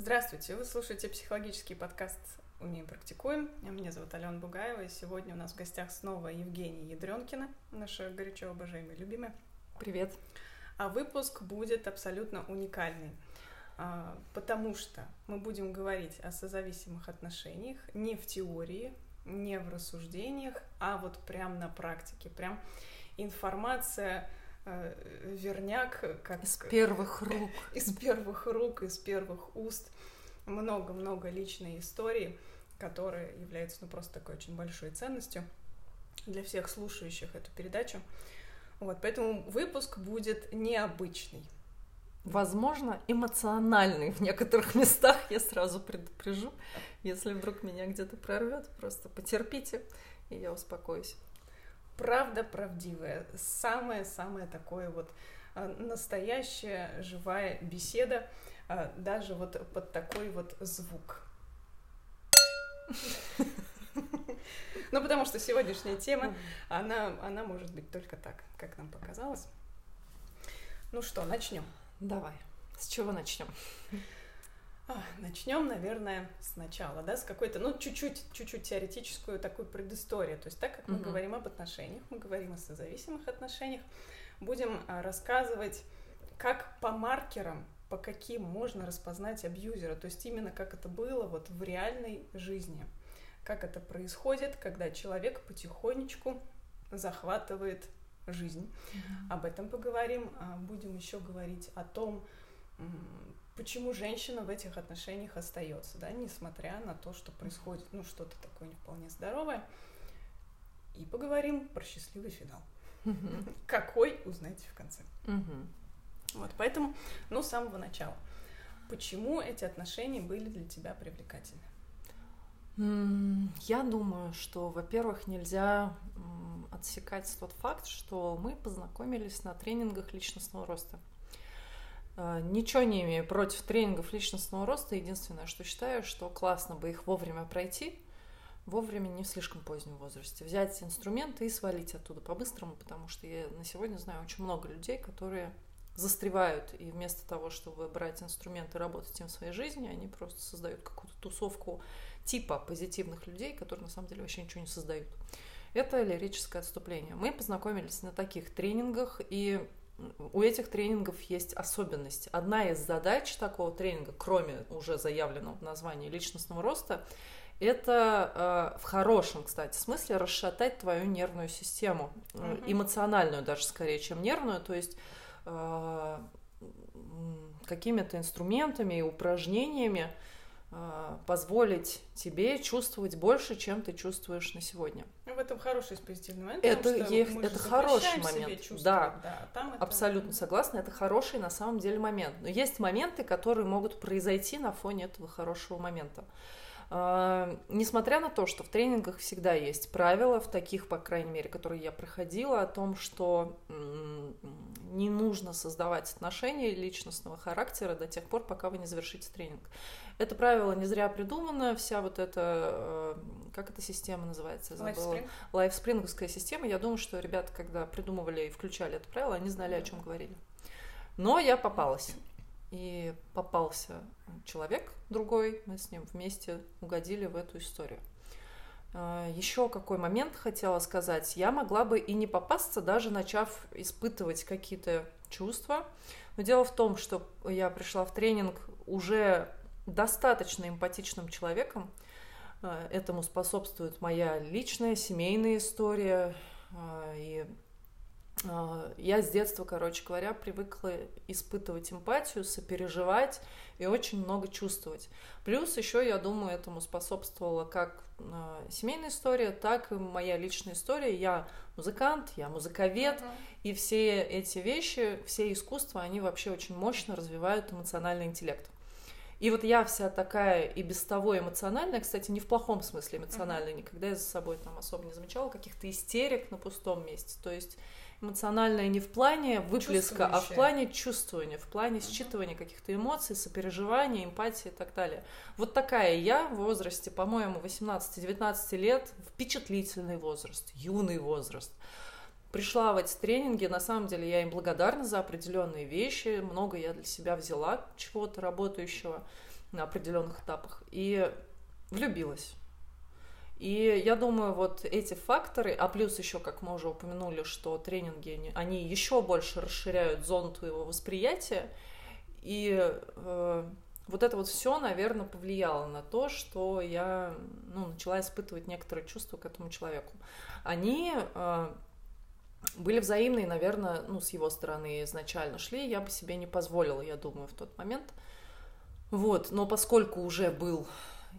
Здравствуйте, вы слушаете психологический подкаст «Умеем, практикуем». Меня зовут Алена Бугаева, и сегодня у нас в гостях снова Евгения Ядренкина, наша горячо обожаемая любимая. Привет. А выпуск будет абсолютно уникальный, а, потому что мы будем говорить о созависимых отношениях не в теории, не в рассуждениях, а вот прям на практике, прям информация верняк, как... Из первых рук. Из первых рук, из первых уст. Много-много личной истории, которая является, ну, просто такой очень большой ценностью для всех слушающих эту передачу. Вот, поэтому выпуск будет необычный. Возможно, эмоциональный в некоторых местах, я сразу предупрежу. Если вдруг меня где-то прорвет, просто потерпите, и я успокоюсь правда правдивая, самое-самое такое вот а, настоящая живая беседа, а, даже вот под такой вот звук. Ну, потому что сегодняшняя тема, она, она может быть только так, как нам показалось. Ну что, начнем? Давай. С чего начнем? Начнем, наверное, сначала, да, с какой-то, ну, чуть-чуть, чуть-чуть теоретическую такую предысторию. То есть, так как мы uh-huh. говорим об отношениях, мы говорим о созависимых отношениях, будем а, рассказывать, как по маркерам, по каким можно распознать абьюзера, то есть именно как это было вот в реальной жизни, как это происходит, когда человек потихонечку захватывает жизнь. Uh-huh. Об этом поговорим. А, будем еще говорить о том, почему женщина в этих отношениях остается, да, несмотря на то, что происходит, ну, что-то такое не вполне здоровое. И поговорим про счастливый финал. Какой, узнаете в конце. Вот, поэтому, ну, с самого начала. Почему эти отношения были для тебя привлекательны? Я думаю, что, во-первых, нельзя отсекать тот факт, что мы познакомились на тренингах личностного роста. А, ничего не имею против тренингов личностного роста. Единственное, что считаю, что классно бы их вовремя пройти, вовремя не в слишком позднем возрасте. Взять инструменты и свалить оттуда по-быстрому, потому что я на сегодня знаю очень много людей, которые застревают, и вместо того, чтобы брать инструменты и работать им в своей жизни, они просто создают какую-то тусовку типа позитивных людей, которые на самом деле вообще ничего не создают. Это лирическое отступление. Мы познакомились на таких тренингах, и у этих тренингов есть особенность. Одна из задач такого тренинга, кроме уже заявленного в названии личностного роста, это э, в хорошем, кстати, смысле расшатать твою нервную систему, mm-hmm. эмоциональную даже скорее, чем нервную, то есть э, какими-то инструментами и упражнениями позволить тебе чувствовать больше, чем ты чувствуешь на сегодня. Ну, в этом хороший позитивный момент. Это, есть, это хороший момент. Да, да там абсолютно это... согласна. Это хороший на самом деле момент. Но есть моменты, которые могут произойти на фоне этого хорошего момента. Uh, несмотря на то, что в тренингах всегда есть правила, в таких, по крайней мере, которые я проходила, о том, что не нужно создавать отношения личностного характера до тех пор, пока вы не завершите тренинг. Это правило не зря придумано, вся вот эта, э, как эта система называется. Лайфспринговская система. Я думаю, что ребята, когда придумывали и включали это правило, они знали, о чем говорили. Но я попалась. И попался человек другой, мы с ним вместе угодили в эту историю. Э, Еще какой момент хотела сказать. Я могла бы и не попасться, даже начав испытывать какие-то чувства. Но дело в том, что я пришла в тренинг уже достаточно эмпатичным человеком. Э, этому способствует моя личная семейная история. Э, и я с детства, короче говоря, привыкла испытывать эмпатию, сопереживать и очень много чувствовать. Плюс еще, я думаю, этому способствовала как семейная история, так и моя личная история. Я музыкант, я музыковед, uh-huh. и все эти вещи, все искусства, они вообще очень мощно развивают эмоциональный интеллект. И вот я вся такая и без того эмоциональная, кстати, не в плохом смысле эмоциональная, никогда я за собой там особо не замечала каких-то истерик на пустом месте. То есть эмоциональная не в плане выплеска, а в плане чувствования, в плане считывания каких-то эмоций, сопереживания, эмпатии и так далее. Вот такая я в возрасте, по-моему, 18-19 лет, впечатлительный возраст, юный возраст пришла в эти тренинги, на самом деле я им благодарна за определенные вещи, много я для себя взяла чего-то работающего. на определенных этапах. И влюбилась. И я думаю, вот эти факторы, а плюс еще, как мы уже упомянули, что тренинги, они еще больше расширяют зону твоего восприятия, и э, вот это вот все, наверное, повлияло на то, что я ну, начала испытывать некоторые чувства к этому человеку. Они э, были взаимные, наверное, ну, с его стороны изначально шли, я бы себе не позволила, я думаю, в тот момент. Вот, но поскольку уже был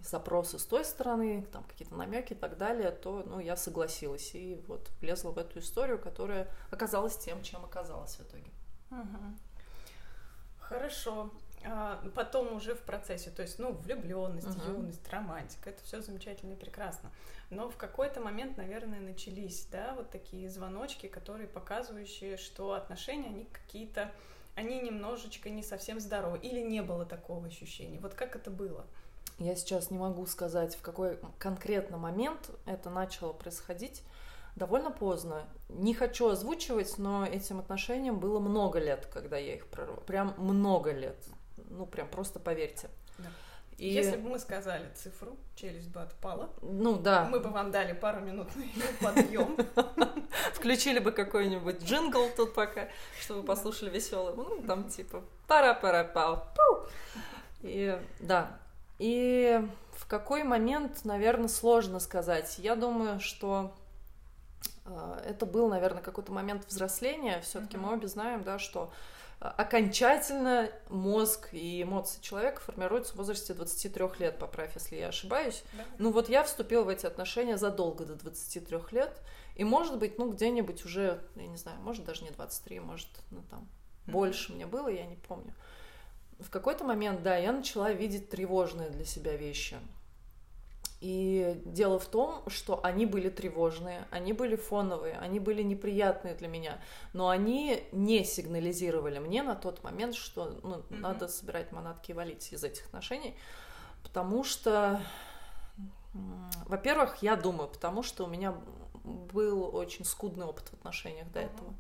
запросы с той стороны, там какие-то намеки и так далее, то ну, я согласилась и вот влезла в эту историю, которая оказалась тем, чем оказалась в итоге. Угу. Хорошо. А потом уже в процессе, то есть, ну, влюбленность, uh юность, романтика, это все замечательно и прекрасно. Но в какой-то момент, наверное, начались, да, вот такие звоночки, которые показывающие, что отношения, они какие-то, они немножечко не совсем здоровы, или не было такого ощущения. Вот как это было? Я сейчас не могу сказать, в какой конкретно момент это начало происходить. Довольно поздно. Не хочу озвучивать, но этим отношениям было много лет, когда я их прорвала. Прям много лет. Ну, прям просто поверьте. Да. И... Если бы мы сказали цифру, челюсть бы отпала. Ну да. Мы бы вам дали пару минут на ее подъем. Включили бы какой-нибудь джингл тут пока, чтобы послушали веселый. Ну, там типа пара-пара-пау. И да, и в какой момент, наверное, сложно сказать. Я думаю, что э, это был, наверное, какой-то момент взросления. Все-таки mm-hmm. мы обе знаем, да, что э, окончательно мозг и эмоции человека формируются в возрасте 23 лет, поправь, если я ошибаюсь. Да. Ну вот я вступила в эти отношения задолго до 23 лет, и может быть, ну где-нибудь уже, я не знаю, может даже не 23, может, ну там, mm-hmm. больше мне было, я не помню в какой-то момент, да, я начала видеть тревожные для себя вещи. И дело в том, что они были тревожные, они были фоновые, они были неприятные для меня, но они не сигнализировали мне на тот момент, что ну, mm-hmm. надо собирать манатки и валить из этих отношений, потому что, во-первых, я думаю, потому что у меня был очень скудный опыт в отношениях до mm-hmm. этого.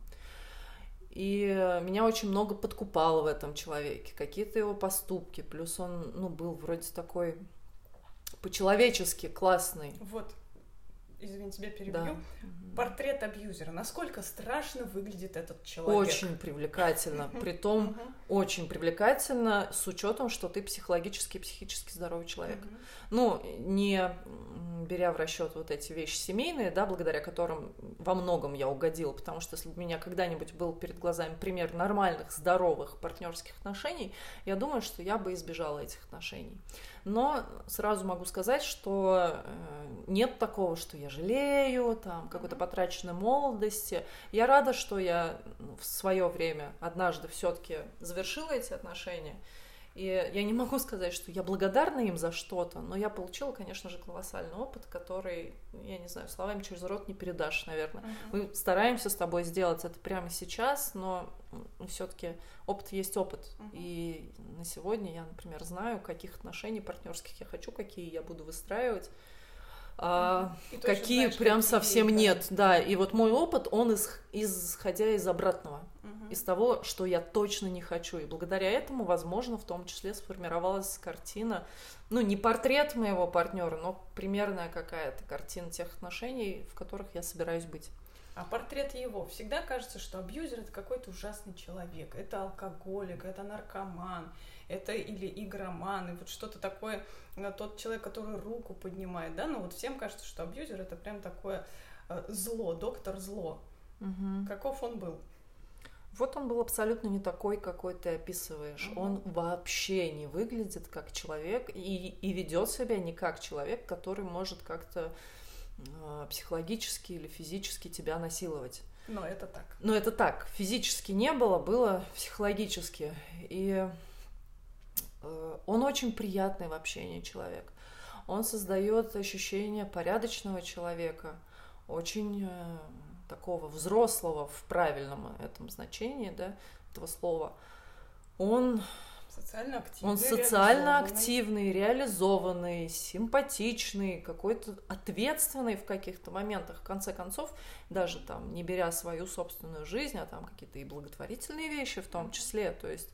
И меня очень много подкупало в этом человеке, какие-то его поступки. Плюс он, ну, был вроде такой по-человечески классный. Вот, извини, тебя перебью. Да. Портрет абьюзера. Насколько страшно выглядит этот человек? Очень привлекательно. Притом очень привлекательно с учетом, что ты психологически и психически здоровый человек. Ну, не беря в расчет вот эти вещи семейные, да, благодаря которым во многом я угодила, потому что если бы у меня когда-нибудь был перед глазами пример нормальных, здоровых партнерских отношений, я думаю, что я бы избежала этих отношений. Но сразу могу сказать, что э, нет такого, что я жалею, там, какой-то потраченной молодости. Я рада, что я в свое время однажды все-таки завершила эти отношения. И я не могу сказать, что я благодарна им за что-то, но я получила, конечно же, колоссальный опыт, который, я не знаю, словами через рот не передашь, наверное. Uh-huh. Мы стараемся с тобой сделать это прямо сейчас, но все-таки опыт есть опыт. Uh-huh. И на сегодня я, например, знаю, каких отношений партнерских я хочу, какие я буду выстраивать а, какие знаешь, прям какие совсем есть, нет, да. И вот мой опыт, он из, исходя из обратного, угу. из того, что я точно не хочу. И благодаря этому, возможно, в том числе сформировалась картина, ну, не портрет моего партнера, но примерная какая-то картина тех отношений, в которых я собираюсь быть. А портрет его всегда кажется, что абьюзер это какой-то ужасный человек, это алкоголик, это наркоман, это или игроман, и вот что-то такое, э, тот человек, который руку поднимает, да, ну вот всем кажется, что абьюзер это прям такое э, зло, доктор зло. Угу. Каков он был? Вот он был абсолютно не такой, какой ты описываешь. Угу. Он вообще не выглядит как человек и, и ведет себя не как человек, который может как-то э, психологически или физически тебя насиловать. Но это так. Но это так. Физически не было, было психологически. И он очень приятный в общении человек. Он создает ощущение порядочного человека, очень э, такого взрослого в правильном этом значении да, этого слова. Он социально активный, он социально активный, реализованный, симпатичный, какой-то ответственный в каких-то моментах. В конце концов, даже там не беря свою собственную жизнь, а там какие-то и благотворительные вещи в том числе. То есть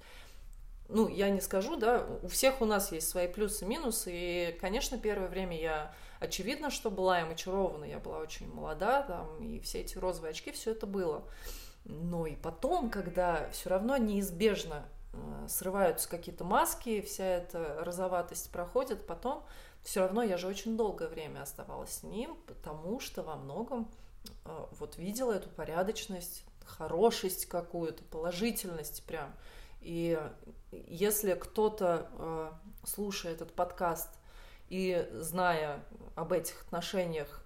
ну, я не скажу, да, у всех у нас есть свои плюсы и минусы, и, конечно, первое время я, очевидно, что была им очарована, я была очень молода, там, и все эти розовые очки, все это было. Но и потом, когда все равно неизбежно э, срываются какие-то маски, вся эта розоватость проходит, потом все равно я же очень долгое время оставалась с ним, потому что во многом э, вот видела эту порядочность, хорошесть какую-то, положительность прям. И если кто-то, э, слушая этот подкаст и зная об этих отношениях,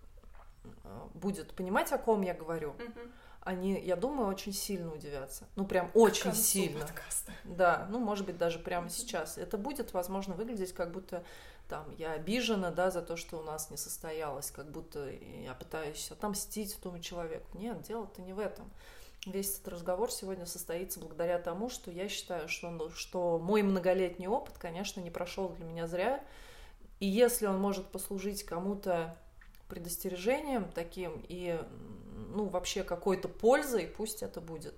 э, будет понимать, о ком я говорю, они, я думаю, очень сильно удивятся. Ну, прям очень сильно. Подкаста. Да, ну, может быть, даже прямо сейчас. Это будет, возможно, выглядеть как будто там я обижена, да, за то, что у нас не состоялось, как будто я пытаюсь отомстить этому человеку. Нет, дело-то не в этом весь этот разговор сегодня состоится благодаря тому, что я считаю, что, что мой многолетний опыт, конечно, не прошел для меня зря. И если он может послужить кому-то предостережением таким и ну, вообще какой-то пользой, пусть это будет.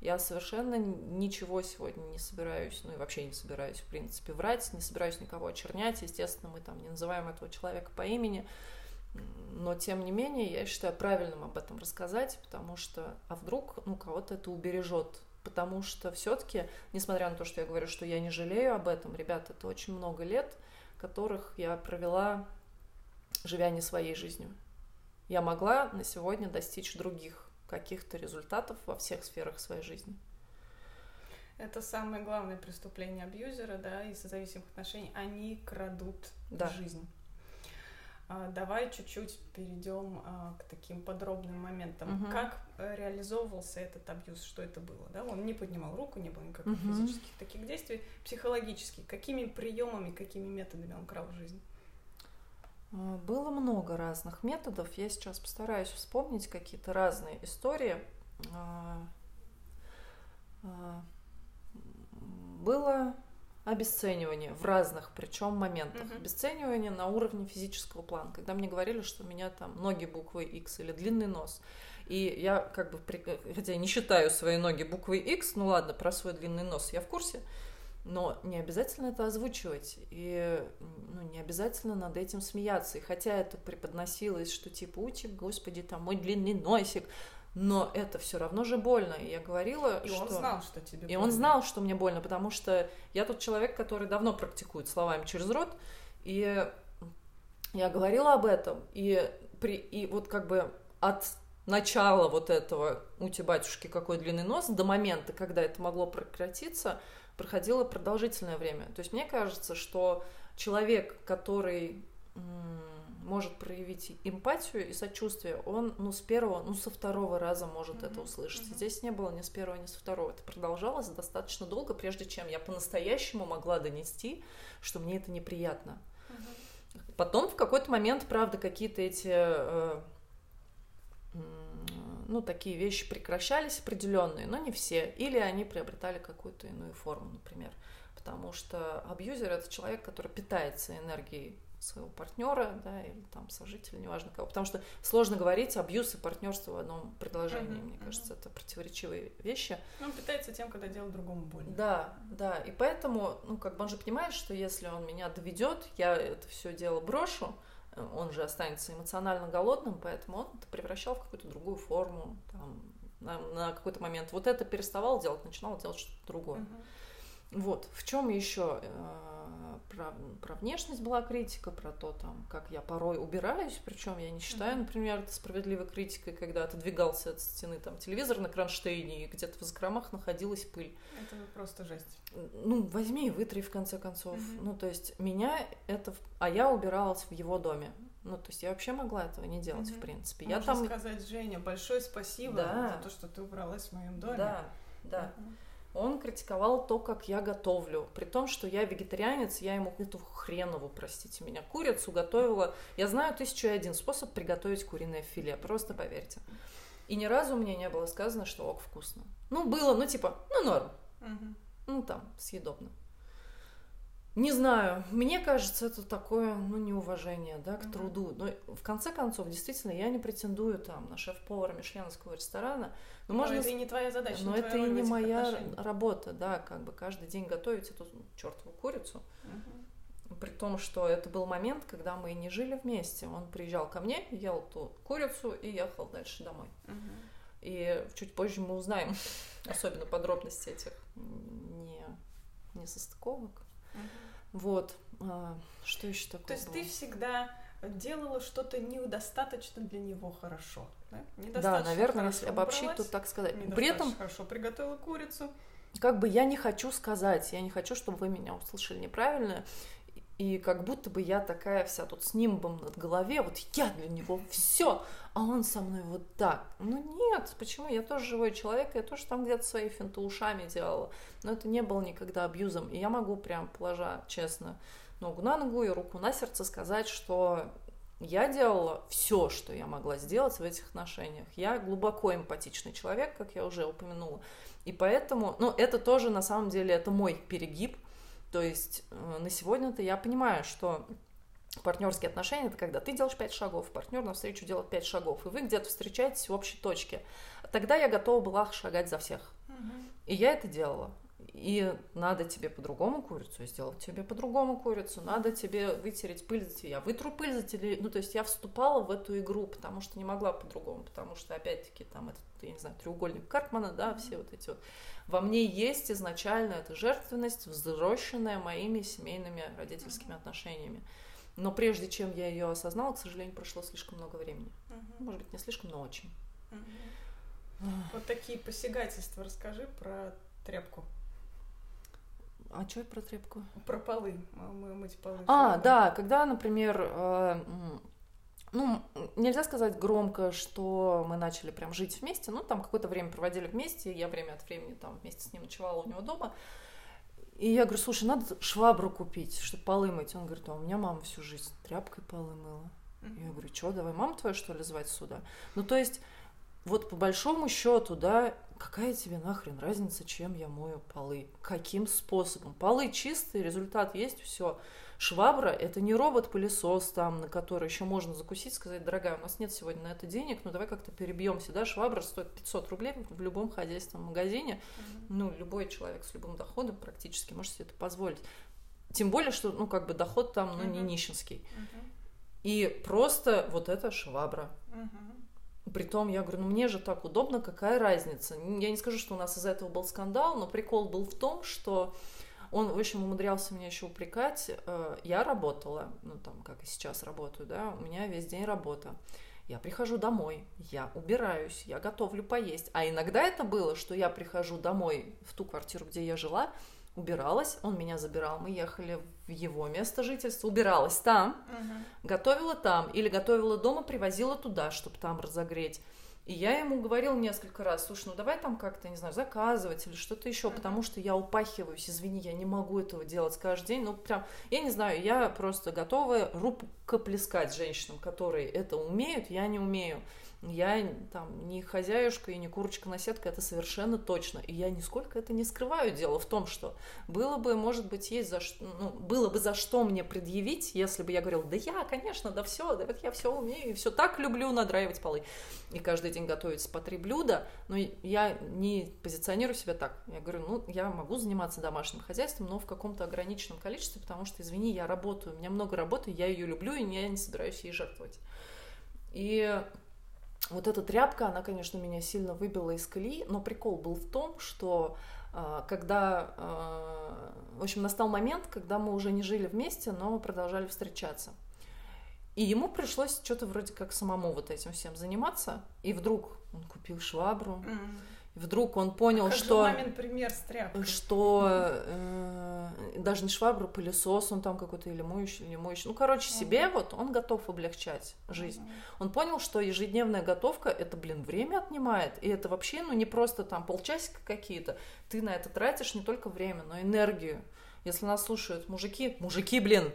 Я совершенно ничего сегодня не собираюсь, ну и вообще не собираюсь, в принципе, врать, не собираюсь никого очернять. Естественно, мы там не называем этого человека по имени но тем не менее я считаю правильным об этом рассказать, потому что, а вдруг, ну, кого-то это убережет, потому что все-таки, несмотря на то, что я говорю, что я не жалею об этом, ребята, это очень много лет, которых я провела, живя не своей жизнью. Я могла на сегодня достичь других каких-то результатов во всех сферах своей жизни. Это самое главное преступление абьюзера, да, и созависимых отношений. Они крадут да. жизнь. А, давай чуть-чуть перейдем а, к таким подробным моментам. Угу. Как э, реализовывался этот абьюз, что это было? Да? Он не поднимал руку, не было никаких угу. физических таких действий. Психологически, какими приемами, какими методами он крал жизнь? А, было много разных методов. Я сейчас постараюсь вспомнить какие-то разные истории. Было обесценивание в разных, причем моментах. Mm-hmm. Обесценивание на уровне физического плана. Когда мне говорили, что у меня там ноги буквы X или длинный нос. И я как бы, хотя я не считаю свои ноги буквой X, ну ладно, про свой длинный нос я в курсе, но не обязательно это озвучивать, и ну, не обязательно над этим смеяться. И хотя это преподносилось, что типа, утик, господи, там мой длинный носик, но это все равно же больно. И я говорила, и что... он знал, что тебе больно. И он знал, что мне больно, потому что я тот человек, который давно практикует словами через рот, и я говорила об этом, и, при... и вот как бы от начала вот этого «Ути, батюшки, какой длинный нос» до момента, когда это могло прекратиться, проходило продолжительное время. То есть мне кажется, что человек, который может проявить эмпатию и сочувствие, он, ну, с первого, ну, со второго раза может mm-hmm. это услышать. Mm-hmm. Здесь не было ни с первого, ни с второго. Это продолжалось достаточно долго, прежде чем я по-настоящему могла донести, что мне это неприятно. Mm-hmm. Потом в какой-то момент, правда, какие-то эти э, ну, такие вещи прекращались определенные, но не все. Или они приобретали какую-то иную форму, например. Потому что абьюзер это человек, который питается энергией своего партнера, да, или там сожителя, неважно кого. Потому что сложно говорить абьюз и партнерство в одном предложении. Uh-huh, Мне кажется, это противоречивые вещи. Он питается тем, когда делает другому больно. Да, да. И поэтому, ну, как бы он же понимает, что если он меня доведет, я это все дело брошу, э, он же останется эмоционально голодным, поэтому он это превращал в какую-то другую форму, там, на, на какой-то момент. Вот это переставал делать, начинал делать что-то другое. Uh-huh. Вот, в чем еще э, про, про внешность была критика, про то, там, как я порой убираюсь, причем я не считаю, mm-hmm. например, это справедливой критикой, когда отодвигался от стены там телевизор на кронштейне, и где-то в закромах находилась пыль. Это просто жесть. Ну, возьми и вытри, в конце концов. Mm-hmm. Ну, то есть меня это... А я убиралась в его доме. Ну, то есть я вообще могла этого не делать, mm-hmm. в принципе. Можно я там... сказать, Женя, большое спасибо да. за то, что ты убралась в моем доме. Да, да. Mm-hmm он критиковал то, как я готовлю. При том, что я вегетарианец, я ему эту хренову, простите меня, курицу готовила. Я знаю тысячу и один способ приготовить куриное филе, просто поверьте. И ни разу мне не было сказано, что ок, вкусно. Ну, было, ну, типа, ну, норм. Угу. Ну, там, съедобно. Не знаю, мне кажется, это такое, ну, неуважение, да, к mm-hmm. труду. Но в конце концов, действительно, я не претендую там на шеф-повара мишленовского ресторана. Но, но можно... это и не твоя задача. Но это и не моя работа, да, как бы каждый день готовить эту чертову курицу. Mm-hmm. При том, что это был момент, когда мы не жили вместе. Он приезжал ко мне, ел ту курицу и ехал дальше домой. Mm-hmm. И чуть позже мы узнаем особенно подробности этих не, не состыковок. Mm-hmm. Вот. А, что еще такое? То есть было? ты всегда делала что-то недостаточно для него хорошо. Да, да наверное, если обобщить, то так сказать. При этом хорошо приготовила курицу. Как бы я не хочу сказать, я не хочу, чтобы вы меня услышали неправильно, и как будто бы я такая вся тут с нимбом над голове, вот я для него все, а он со мной вот так. Ну нет, почему? Я тоже живой человек, я тоже там где-то свои финты ушами делала, но это не было никогда абьюзом, и я могу прям, положа честно ногу на ногу и руку на сердце сказать, что я делала все, что я могла сделать в этих отношениях. Я глубоко эмпатичный человек, как я уже упомянула. И поэтому, ну, это тоже на самом деле, это мой перегиб, то есть э, на сегодня-то я понимаю, что партнерские отношения это когда ты делаешь пять шагов, партнер навстречу делает пять шагов, и вы где-то встречаетесь в общей точке. Тогда я готова была шагать за всех. Угу. И я это делала. И надо тебе по-другому курицу, сделать тебе по-другому курицу, надо тебе вытереть пыль за тебя. Я вытру пыль за тебя. Ну, то есть я вступала в эту игру, потому что не могла по-другому, потому что, опять-таки, там этот, я не знаю, треугольник Карпмана, да, все вот эти вот во мне есть изначально эта жертвенность, взросшенная моими семейными родительскими отношениями. Но прежде чем я ее осознала, к сожалению, прошло слишком много времени. Может быть, не слишком, но очень. Вот такие посягательства расскажи про тряпку. А что про тряпку? Про полы. Мы мыть полы. А, да, когда, например, э, ну, нельзя сказать громко, что мы начали прям жить вместе, ну, там какое-то время проводили вместе, я время от времени там вместе с ним ночевала у него дома, и я говорю, слушай, надо швабру купить, чтобы полы мыть. Он говорит, а у меня мама всю жизнь тряпкой полы мыла. Mm-hmm. Я говорю, что, давай маму твою, что ли, звать сюда? Ну, то есть, вот по большому счету, да, какая тебе нахрен разница, чем я мою полы? Каким способом? Полы чистые, результат есть, все. Швабра – это не робот-пылесос, там, на который еще можно закусить, сказать, дорогая, у нас нет сегодня на это денег, ну давай как-то перебьемся, да, швабра стоит 500 рублей в любом хозяйственном магазине, mm-hmm. ну, любой человек с любым доходом практически может себе это позволить. Тем более, что, ну, как бы доход там, ну, mm-hmm. не нищенский. Mm-hmm. И просто вот эта швабра. Mm-hmm. Притом, я говорю, ну мне же так удобно, какая разница? Я не скажу, что у нас из-за этого был скандал, но прикол был в том, что он, в общем, умудрялся меня еще упрекать. Э, я работала, ну, там, как и сейчас работаю, да, у меня весь день работа. Я прихожу домой, я убираюсь, я готовлю поесть. А иногда это было, что я прихожу домой в ту квартиру, где я жила, убиралась, он меня забирал, мы ехали в его место жительства, убиралась там, угу. готовила там, или готовила дома, привозила туда, чтобы там разогреть. И я ему говорила несколько раз, слушай, ну давай там как-то, не знаю, заказывать или что-то еще, потому что я упахиваюсь, извини, я не могу этого делать каждый день. Ну, прям, я не знаю, я просто готова рукоплескать женщинам, которые это умеют, я не умею. Я там не хозяюшка и не курочка на сетка, это совершенно точно. И я нисколько это не скрываю. Дело в том, что было бы, может быть, есть за что, ну, было бы за что мне предъявить, если бы я говорила, да я, конечно, да все, да вот я все умею, и все так люблю надраивать полы. И каждый день готовить по три блюда, но я не позиционирую себя так. Я говорю, ну, я могу заниматься домашним хозяйством, но в каком-то ограниченном количестве, потому что, извини, я работаю, у меня много работы, я ее люблю, и я не собираюсь ей жертвовать. И вот эта тряпка, она, конечно, меня сильно выбила из колеи, но прикол был в том, что а, когда, а, в общем, настал момент, когда мы уже не жили вместе, но продолжали встречаться. И ему пришлось что-то вроде как самому вот этим всем заниматься. И вдруг он купил швабру, mm-hmm вдруг он понял, а что... мамин пример с тряпкой. Что э, даже не швабру, пылесос он там какой-то или моющий, или моющий. Ну, короче, mm-hmm. себе вот он готов облегчать жизнь. Mm-hmm. Он понял, что ежедневная готовка, это, блин, время отнимает. И это вообще, ну, не просто там полчасика какие-то. Ты на это тратишь не только время, но и энергию. Если нас слушают мужики, мужики, блин,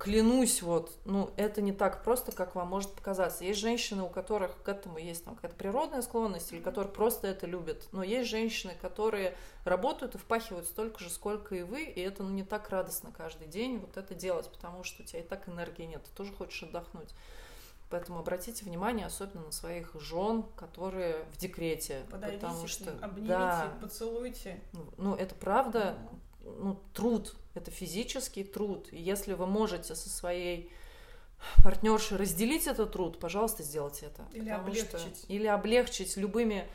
клянусь, вот, ну, это не так просто, как вам может показаться. Есть женщины, у которых к этому есть там какая-то природная склонность, или которые просто это любят. Но есть женщины, которые работают и впахивают столько же, сколько и вы, и это ну, не так радостно каждый день вот это делать, потому что у тебя и так энергии нет, ты тоже хочешь отдохнуть. Поэтому обратите внимание особенно на своих жен, которые в декрете. Подойдите потому что, обнимите, да, поцелуйте. Ну, это правда, ну, труд, это физический труд. И если вы можете со своей партнершей разделить этот труд, пожалуйста, сделайте это. Или облегчить. Что, или облегчить любыми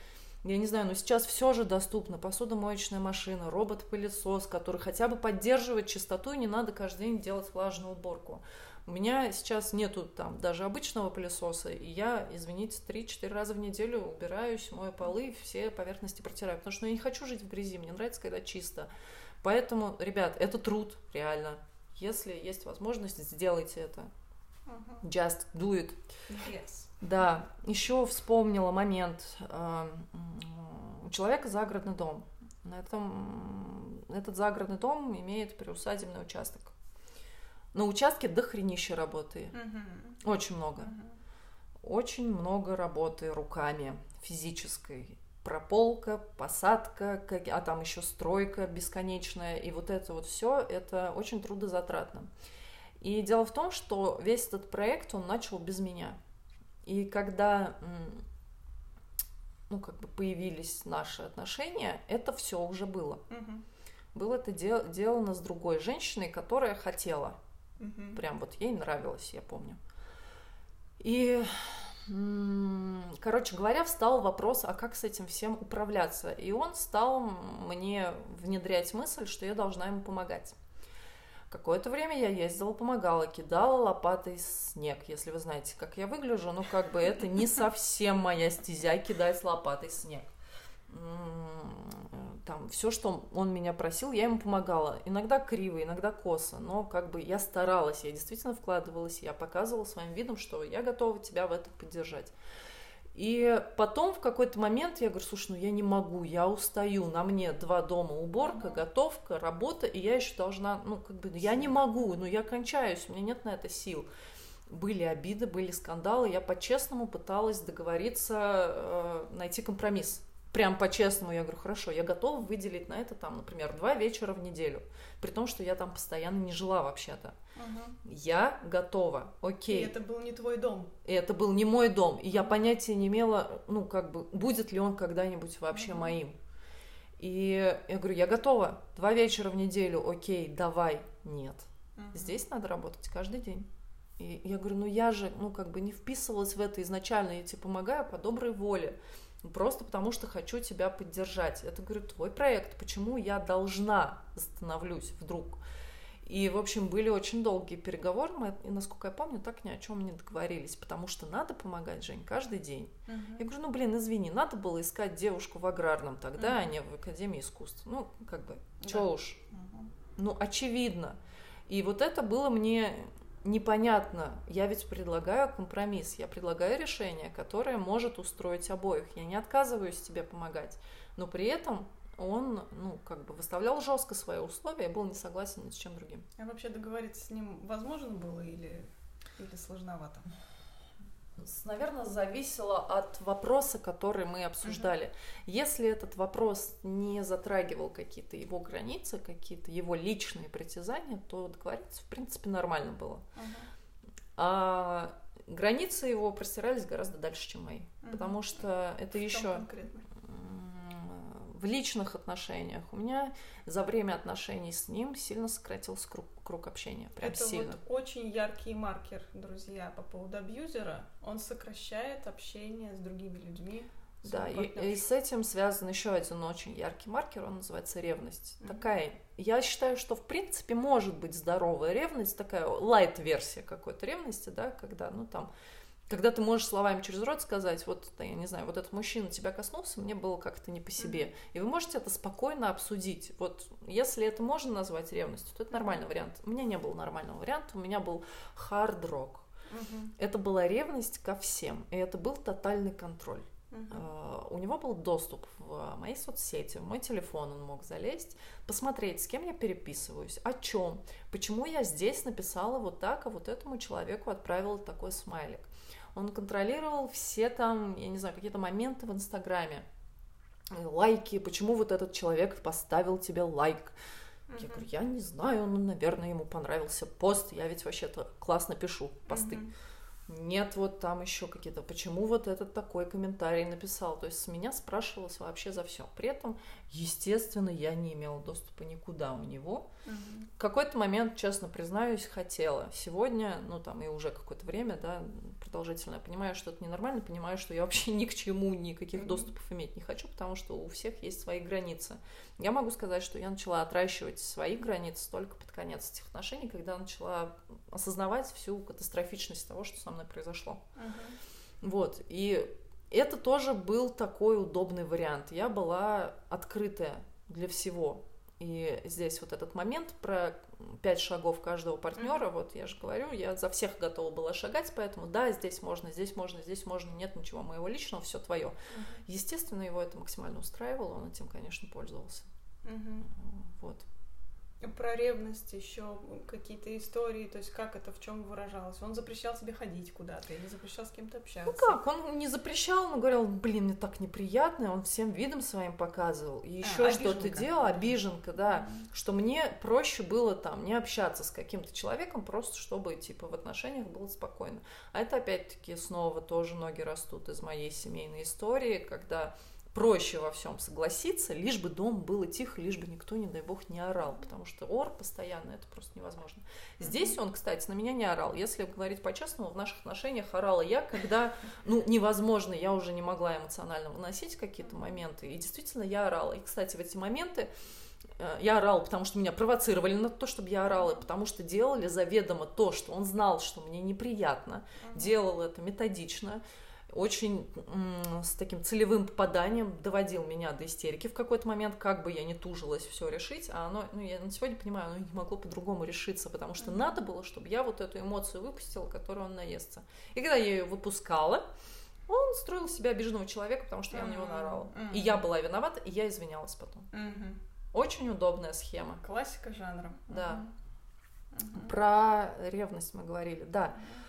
я не знаю, но сейчас все же доступно. Посудомоечная машина, робот-пылесос, который хотя бы поддерживает чистоту, и не надо каждый день делать влажную уборку. У меня сейчас нету там даже обычного пылесоса, и я, извините, 3-4 раза в неделю убираюсь, мою полы, все поверхности протираю, потому что я не хочу жить в грязи, мне нравится, когда чисто. Поэтому, ребят, это труд, реально. Если есть возможность, сделайте это. Uh-huh. Just do it. Yes. Да, еще вспомнила момент. Э, у человека загородный дом. На этом, этот загородный дом имеет приусадебный участок. На участке дохренища работы. Очень много. Очень много работы руками, физической прополка, посадка, а там еще стройка бесконечная, и вот это вот все, это очень трудозатратно. И дело в том, что весь этот проект, он начал без меня. И когда ну, как бы появились наши отношения, это все уже было. Угу. Было это дел- сделано с другой женщиной, которая хотела. Угу. Прям вот ей нравилось, я помню. И Короче говоря, встал вопрос, а как с этим всем управляться? И он стал мне внедрять мысль, что я должна ему помогать. Какое-то время я ездила, помогала, кидала лопатой снег. Если вы знаете, как я выгляжу, ну как бы это не совсем моя стезя кидать лопатой снег там все, что он меня просил, я ему помогала. Иногда криво, иногда косо, но как бы я старалась, я действительно вкладывалась, я показывала своим видом, что я готова тебя в этом поддержать. И потом в какой-то момент я говорю, слушай, ну я не могу, я устаю, на мне два дома, уборка, готовка, работа, и я еще должна, ну как бы, я не могу, ну я кончаюсь, у меня нет на это сил. Были обиды, были скандалы, я по-честному пыталась договориться, э, найти компромисс прям по-честному, я говорю, хорошо, я готова выделить на это там, например, два вечера в неделю, при том, что я там постоянно не жила вообще-то. Угу. Я готова, окей. И это был не твой дом. И это был не мой дом, и я понятия не имела, ну, как бы, будет ли он когда-нибудь вообще угу. моим. И я говорю, я готова, два вечера в неделю, окей, давай. Нет, угу. здесь надо работать каждый день. И я говорю, ну я же, ну, как бы не вписывалась в это изначально, я тебе помогаю по доброй воле просто потому что хочу тебя поддержать. Это, говорю, твой проект, почему я должна остановлюсь вдруг? И, в общем, были очень долгие переговоры, мы, и, насколько я помню, так ни о чем не договорились, потому что надо помогать, Жень, каждый день. Uh-huh. Я говорю, ну, блин, извини, надо было искать девушку в аграрном тогда, uh-huh. а не в Академии искусств. Ну, как бы, да. чё уж. Uh-huh. Ну, очевидно. И вот это было мне непонятно. Я ведь предлагаю компромисс, я предлагаю решение, которое может устроить обоих. Я не отказываюсь тебе помогать, но при этом он, ну, как бы выставлял жестко свои условия, я был не согласен ни с чем другим. А вообще договориться с ним возможно было или, или сложновато? Наверное, зависело от вопроса, который мы обсуждали. Uh-huh. Если этот вопрос не затрагивал какие-то его границы, какие-то его личные притязания, то договориться, в принципе, нормально было. Uh-huh. А границы его простирались гораздо дальше, чем мои. Uh-huh. Потому что это еще... Конкретно? В личных отношениях у меня за время отношений с ним сильно сократился круг, круг общения. Прям Это сильно. вот очень яркий маркер, друзья, по поводу абьюзера. Он сокращает общение с другими людьми. Да, и, и с этим связан еще один очень яркий маркер, он называется ревность. Mm-hmm. Такая, я считаю, что в принципе может быть здоровая ревность, такая лайт-версия какой-то ревности, да, когда, ну там, когда ты можешь словами через рот сказать, вот, я не знаю, вот этот мужчина тебя коснулся, мне было как-то не по себе. Mm-hmm. И вы можете это спокойно обсудить. Вот, если это можно назвать ревностью, то это нормальный вариант. У меня не было нормального варианта, у меня был хард-рок. Mm-hmm. Это была ревность ко всем, и это был тотальный контроль. Uh-huh. У него был доступ в мои соцсети, в мой телефон он мог залезть, посмотреть, с кем я переписываюсь, о чем, почему я здесь написала вот так, а вот этому человеку отправила такой смайлик. Он контролировал все там, я не знаю, какие-то моменты в Инстаграме, лайки, почему вот этот человек поставил тебе лайк. Uh-huh. Я говорю, я не знаю, ну, наверное, ему понравился пост, я ведь вообще-то классно пишу посты. Uh-huh нет, вот там еще какие-то, почему вот этот такой комментарий написал. То есть с меня спрашивалось вообще за все. При этом, естественно, я не имела доступа никуда у него. Угу. В какой-то момент, честно признаюсь, хотела. Сегодня, ну там и уже какое-то время, да, продолжительное, понимаю, что это ненормально, понимаю, что я вообще ни к чему никаких доступов иметь не хочу, потому что у всех есть свои границы. Я могу сказать, что я начала отращивать свои границы только под конец этих отношений, когда начала осознавать всю катастрофичность того, что со мной произошло. Uh-huh. Вот. И это тоже был такой удобный вариант. Я была открытая для всего. И здесь вот этот момент про пять шагов каждого партнера, вот я же говорю, я за всех готова была шагать, поэтому да, здесь можно, здесь можно, здесь можно, нет ничего моего личного, все твое. Естественно, его это максимально устраивало, он этим, конечно, пользовался. Вот про ревность еще какие-то истории, то есть как это в чем выражалось? Он запрещал себе ходить куда-то или запрещал с кем-то общаться? Ну как, он не запрещал, но говорил, блин, мне так неприятно, он всем видом своим показывал. И еще а, что-то делал, обиженка, да, mm-hmm. что мне проще было там не общаться с каким-то человеком, просто чтобы типа в отношениях было спокойно. А это опять-таки снова тоже ноги растут из моей семейной истории, когда проще во всем согласиться, лишь бы дом было тихо, лишь бы никто, не дай бог, не орал, потому что ор постоянно это просто невозможно. Здесь он, кстати, на меня не орал. Если говорить по-честному, в наших отношениях орала я, когда, ну, невозможно, я уже не могла эмоционально выносить какие-то моменты, и действительно я орала. И, кстати, в эти моменты э, я орала, потому что меня провоцировали на то, чтобы я орала, потому что делали заведомо то, что он знал, что мне неприятно, делал это методично, очень с таким целевым попаданием доводил меня до истерики в какой-то момент, как бы я не тужилась все решить, а оно, ну, я на сегодня понимаю, оно не могло по-другому решиться, потому что mm-hmm. надо было, чтобы я вот эту эмоцию выпустила, которую он наестся. И когда я ее выпускала, он строил себя обиженного человека, потому что я на него наорала. Mm-hmm. И я была виновата, и я извинялась потом. Mm-hmm. Очень удобная схема. Классика жанра. Да. Mm-hmm. Про ревность мы говорили, да. Mm-hmm.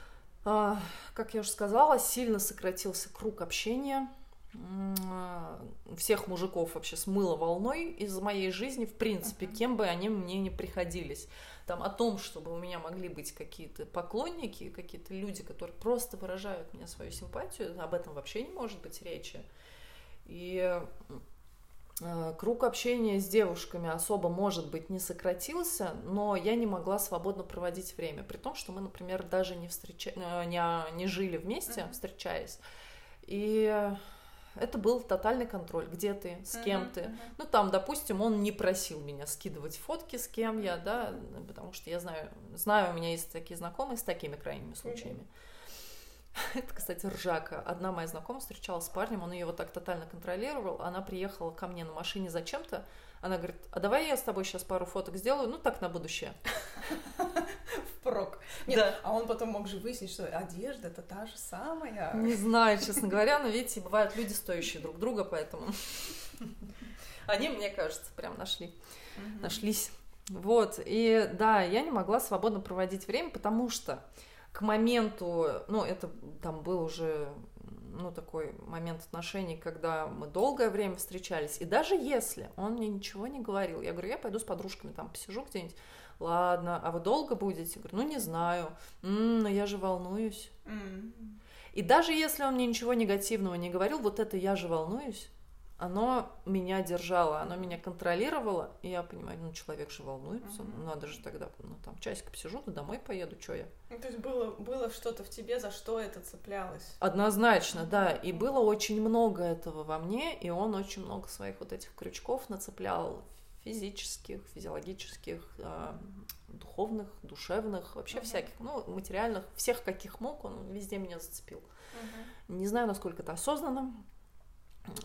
А, как я уже сказала, сильно сократился круг общения. Всех мужиков вообще смыло волной из моей жизни, в принципе, кем бы они мне не приходились. Там о том, чтобы у меня могли быть какие-то поклонники, какие-то люди, которые просто выражают мне свою симпатию, об этом вообще не может быть речи. И круг общения с девушками особо, может быть, не сократился, но я не могла свободно проводить время, при том, что мы, например, даже не, встреча... Э, не, не жили вместе, uh-huh. встречаясь. И это был тотальный контроль, где ты, с кем uh-huh, ты. Ну, там, допустим, он не просил меня скидывать фотки, с кем я, да, потому что я знаю, знаю, у меня есть такие знакомые с такими крайними случаями. Uh-huh. Это, кстати, ржака. Одна моя знакомая встречалась с парнем, он ее вот так тотально контролировал. Она приехала ко мне на машине зачем-то. Она говорит, а давай я с тобой сейчас пару фоток сделаю, ну так на будущее. Впрок. Нет, да. а он потом мог же выяснить, что одежда это та же самая. Не знаю, честно говоря, но видите, бывают люди, стоящие друг друга, поэтому они, мне кажется, прям нашли, нашлись. Вот, и да, я не могла свободно проводить время, потому что к моменту, ну, это там был уже, ну, такой момент отношений, когда мы долгое время встречались, и даже если он мне ничего не говорил, я говорю, я пойду с подружками там посижу где-нибудь, ладно, а вы долго будете? Я говорю, ну, не знаю, м-м, но я же волнуюсь. Mm-hmm. И даже если он мне ничего негативного не говорил, вот это я же волнуюсь, оно меня держало, оно меня контролировало, и я понимаю, ну, человек же волнуется, угу. надо же тогда, ну, там, часик посижу, да домой поеду, что я. Ну, то есть было, было что-то в тебе, за что это цеплялось? Однозначно, да, и было очень много этого во мне, и он очень много своих вот этих крючков нацеплял, физических, физиологических, э, духовных, душевных, вообще угу. всяких, ну, материальных, всех, каких мог, он везде меня зацепил. Угу. Не знаю, насколько это осознанно,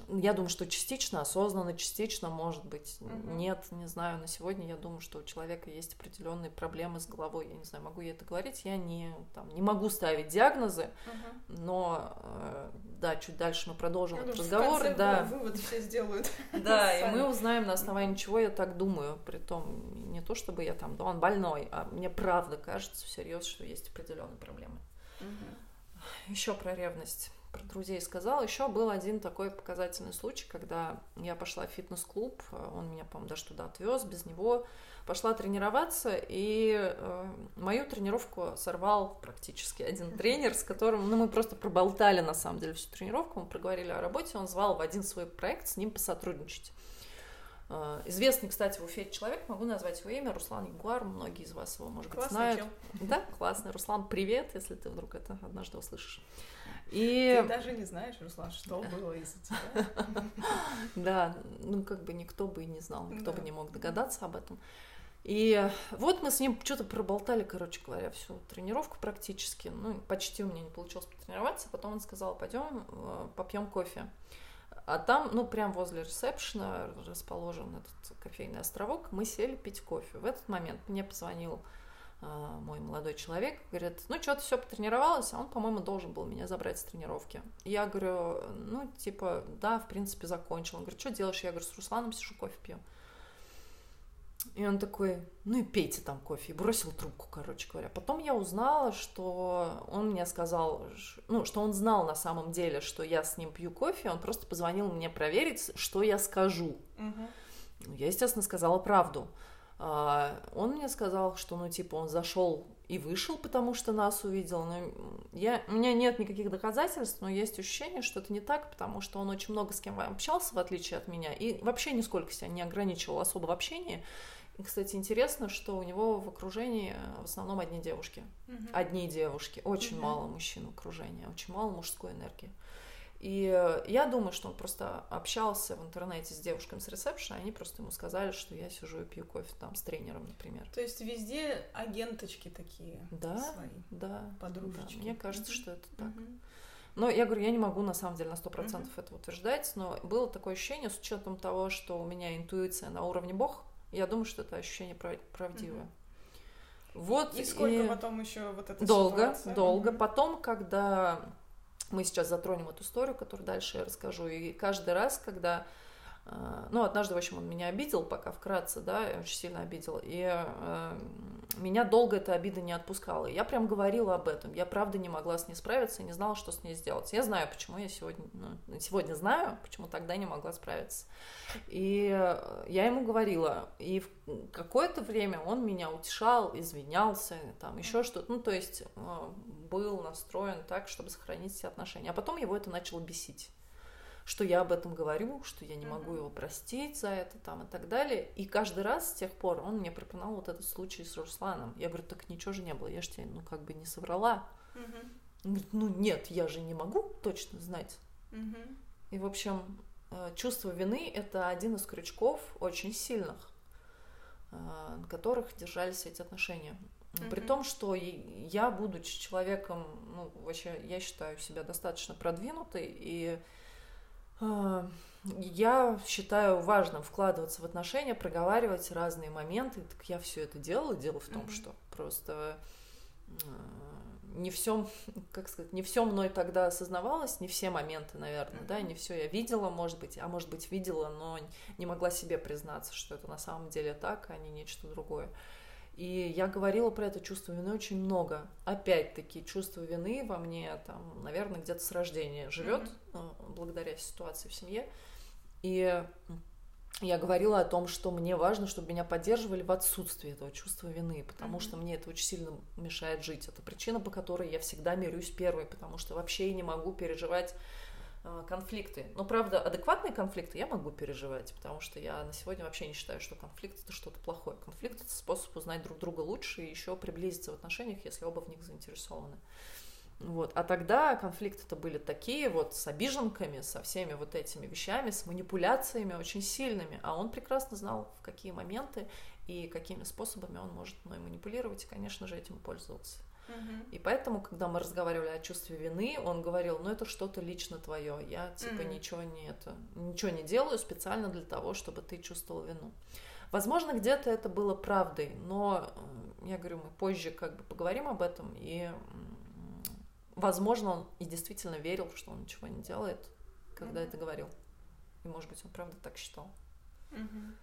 я думаю, что частично осознанно, частично, может быть, угу. нет, не знаю. На сегодня я думаю, что у человека есть определенные проблемы с головой. Я не знаю, могу я это говорить. Я не, там, не могу ставить диагнозы, угу. но э, да, чуть дальше мы продолжим я этот разговор. да, вывод все сделают. Да, и мы узнаем на основании чего я так думаю. При том не то, чтобы я там, да, он больной, а мне правда кажется всерьез, что есть определенные проблемы. Угу. Еще про ревность про друзей сказал. Еще был один такой показательный случай, когда я пошла в фитнес-клуб, он меня, по-моему, даже туда отвез, без него пошла тренироваться, и э, мою тренировку сорвал практически один тренер, с которым, ну, мы просто проболтали, на самом деле, всю тренировку, мы проговорили о работе, он звал в один свой проект с ним посотрудничать. Э, известный, кстати, в Уфе человек, могу назвать его имя, Руслан Ягуар, многие из вас его, может быть, знают. Чел. Да, классный. Руслан, привет, если ты вдруг это однажды услышишь. И... Ты даже не знаешь, Руслан, что было из-за тебя. Да, ну как бы никто бы и не знал, никто бы не мог догадаться об этом. И вот мы с ним что-то проболтали, короче говоря, всю тренировку практически. Ну, почти у меня не получилось потренироваться. Потом он сказал, пойдем э, попьем кофе. А там, ну, прям возле ресепшена расположен этот кофейный островок. Мы сели пить кофе. В этот момент мне позвонил мой молодой человек, говорит, ну что, ты все потренировалась, а он, по-моему, должен был меня забрать с тренировки. Я говорю, ну, типа, да, в принципе, закончил. Он говорит, что делаешь? Я говорю, с Русланом сижу, кофе пью. И он такой, ну и пейте там кофе. И бросил трубку, короче говоря. Потом я узнала, что он мне сказал, ну, что он знал на самом деле, что я с ним пью кофе. Он просто позвонил мне проверить, что я скажу. Угу. Я, естественно, сказала правду. А, он мне сказал, что, ну, типа, он зашел и вышел, потому что нас увидел. Но я, у меня нет никаких доказательств, но есть ощущение, что это не так, потому что он очень много с кем общался, в отличие от меня, и вообще нисколько себя не ограничивал особо в общении. И, кстати, интересно, что у него в окружении в основном одни девушки. Угу. Одни девушки. Очень угу. мало мужчин в окружении, очень мало мужской энергии. И э, я думаю, что он просто общался в интернете с девушками с ресепшена, они просто ему сказали, что я сижу и пью кофе там с тренером, например. То есть везде агенточки такие да, свои, да, подружечки. Да, мне кажется, что это так. Но я говорю, я не могу на самом деле на 100% uh-huh. это утверждать, но было такое ощущение, с учетом того, что у меня интуиция на уровне Бог, я думаю, что это ощущение правдивое. Uh-huh. Вот и сколько и... потом еще вот это долго, ситуация? долго. Uh-huh. Потом, когда мы сейчас затронем эту историю, которую дальше я расскажу. И каждый раз, когда ну, однажды, в общем, он меня обидел, пока вкратце, да, очень сильно обидел. И э, меня долго эта обида не отпускала. Я прям говорила об этом. Я правда не могла с ней справиться и не знала, что с ней сделать. Я знаю, почему я сегодня, ну, сегодня знаю, почему тогда не могла справиться. И э, я ему говорила, и в какое-то время он меня утешал, извинялся, там еще что-то. Ну, то есть э, был настроен так, чтобы сохранить все отношения. А потом его это начало бесить что я об этом говорю, что я не могу его простить за это там и так далее. И каждый раз с тех пор он мне пропинал вот этот случай с Русланом. Я говорю, так ничего же не было, я же тебе, ну, как бы не соврала. Он говорит, ну, нет, я же не могу точно знать. И, в общем, э, чувство вины – это один из крючков очень сильных, э, на которых держались эти отношения. Mm-hmm. При том, что я, будучи человеком, ну, вообще, я считаю себя достаточно продвинутой, и я считаю важным вкладываться в отношения, проговаривать разные моменты. Так я все это делала. Дело в том, mm-hmm. что просто а, не все, как сказать, не все мной тогда осознавалось, не все моменты, наверное, mm-hmm. да, не все я видела, может быть, а может быть видела, но не могла себе признаться, что это на самом деле так, а не нечто другое. И я говорила про это чувство вины очень много. Опять-таки, чувство вины во мне, там, наверное, где-то с рождения живет, mm-hmm. благодаря ситуации в семье. И я говорила о том, что мне важно, чтобы меня поддерживали в отсутствии этого чувства вины, потому mm-hmm. что мне это очень сильно мешает жить. Это причина, по которой я всегда мирюсь первой, потому что вообще я не могу переживать конфликты. Но, правда, адекватные конфликты я могу переживать, потому что я на сегодня вообще не считаю, что конфликт это что-то плохое. Конфликт это способ узнать друг друга лучше и еще приблизиться в отношениях, если оба в них заинтересованы. Вот. А тогда конфликты это были такие вот с обиженками, со всеми вот этими вещами, с манипуляциями очень сильными. А он прекрасно знал, в какие моменты и какими способами он может мной манипулировать, и, конечно же, этим пользовался. И поэтому, когда мы разговаривали о чувстве вины, он говорил, ну это что-то лично твое, я типа mm-hmm. ничего не это, ничего не делаю специально для того, чтобы ты чувствовал вину. Возможно, где-то это было правдой, но я говорю, мы позже как бы поговорим об этом, и возможно, он и действительно верил, что он ничего не делает, когда mm-hmm. это говорил. И, может быть, он правда так считал. Mm-hmm.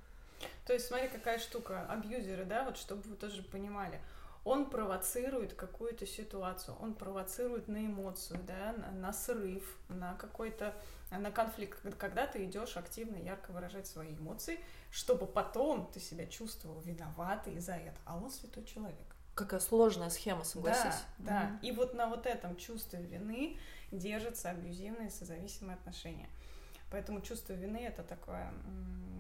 То есть, смотри, какая штука, абьюзеры, да, вот чтобы вы тоже понимали он провоцирует какую-то ситуацию, он провоцирует на эмоцию, да, на, на срыв, на какой-то на конфликт, когда ты идешь активно, ярко выражать свои эмоции, чтобы потом ты себя чувствовал виноватой за это. А он святой человек. Какая сложная схема, согласись. Да, да. Mm-hmm. И вот на вот этом чувстве вины держатся абьюзивные созависимые отношения. Поэтому чувство вины это такое,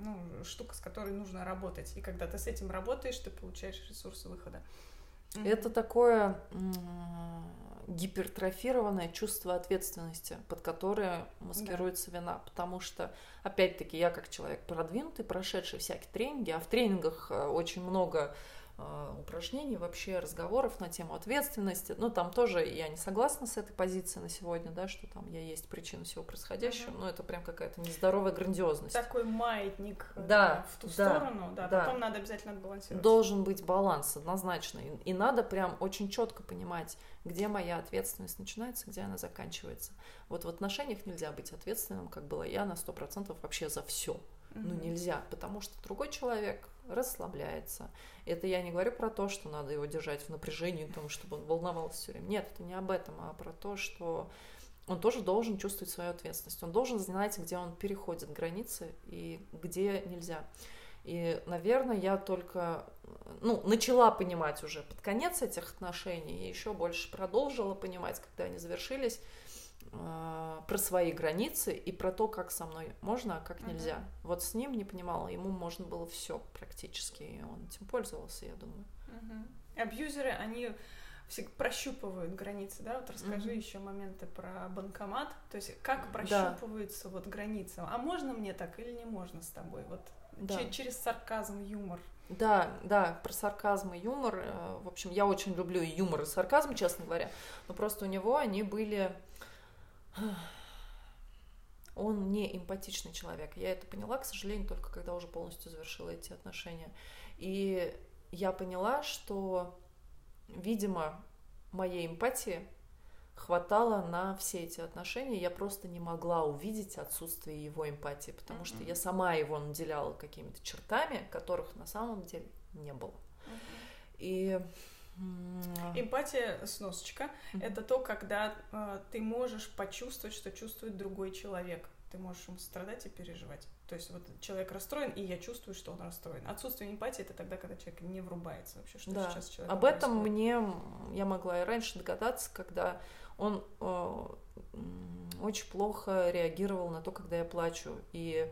ну, штука, с которой нужно работать. И когда ты с этим работаешь, ты получаешь ресурсы выхода. Это такое гипертрофированное чувство ответственности, под которое маскируется да. вина. Потому что, опять-таки, я как человек продвинутый, прошедший всякие тренинги, а в тренингах э, очень много упражнений, вообще разговоров на тему ответственности. Но там тоже я не согласна с этой позицией на сегодня, да, что там я есть причина всего происходящего, uh-huh. но это прям какая-то нездоровая грандиозность. Такой маятник э, да, в ту да, сторону, да, да, потом надо обязательно отбалансировать. Должен быть баланс однозначно, и, и надо прям очень четко понимать, где моя ответственность начинается, где она заканчивается. Вот в отношениях нельзя быть ответственным, как была я, на сто процентов вообще за все. Ну нельзя, потому что другой человек расслабляется. Это я не говорю про то, что надо его держать в напряжении, тому, чтобы он волновался все время. Нет, это не об этом, а про то, что он тоже должен чувствовать свою ответственность. Он должен знать, где он переходит границы и где нельзя. И, наверное, я только ну, начала понимать уже под конец этих отношений, и еще больше продолжила понимать, когда они завершились, э, про свои границы и про то, как со мной можно, а как нельзя. Uh-huh. Вот с ним не понимала, ему можно было все практически, и он этим пользовался, я думаю. Uh-huh. Абьюзеры, они все прощупывают границы, да? Вот расскажи uh-huh. еще моменты про банкомат, то есть как прощупываются да. вот границы. А можно мне так или не можно с тобой? Вот да. через сарказм, юмор. Да, да, про сарказм и юмор. Э, в общем, я очень люблю юмор, и сарказм, честно говоря. Но просто у него они были он не эмпатичный человек. Я это поняла, к сожалению, только когда уже полностью завершила эти отношения. И я поняла, что, видимо, моей эмпатии хватало на все эти отношения. Я просто не могла увидеть отсутствие его эмпатии, потому что я сама его наделяла какими-то чертами, которых на самом деле не было. И Эмпатия, сносочка, mm-hmm. это то, когда э, ты можешь почувствовать, что чувствует другой человек. Ты можешь ему страдать и переживать. То есть вот человек расстроен, и я чувствую, что он расстроен. Отсутствие эмпатии это тогда, когда человек не врубается вообще, что да. сейчас человек. Об этом мне я могла и раньше догадаться, когда он э, очень плохо реагировал на то, когда я плачу. И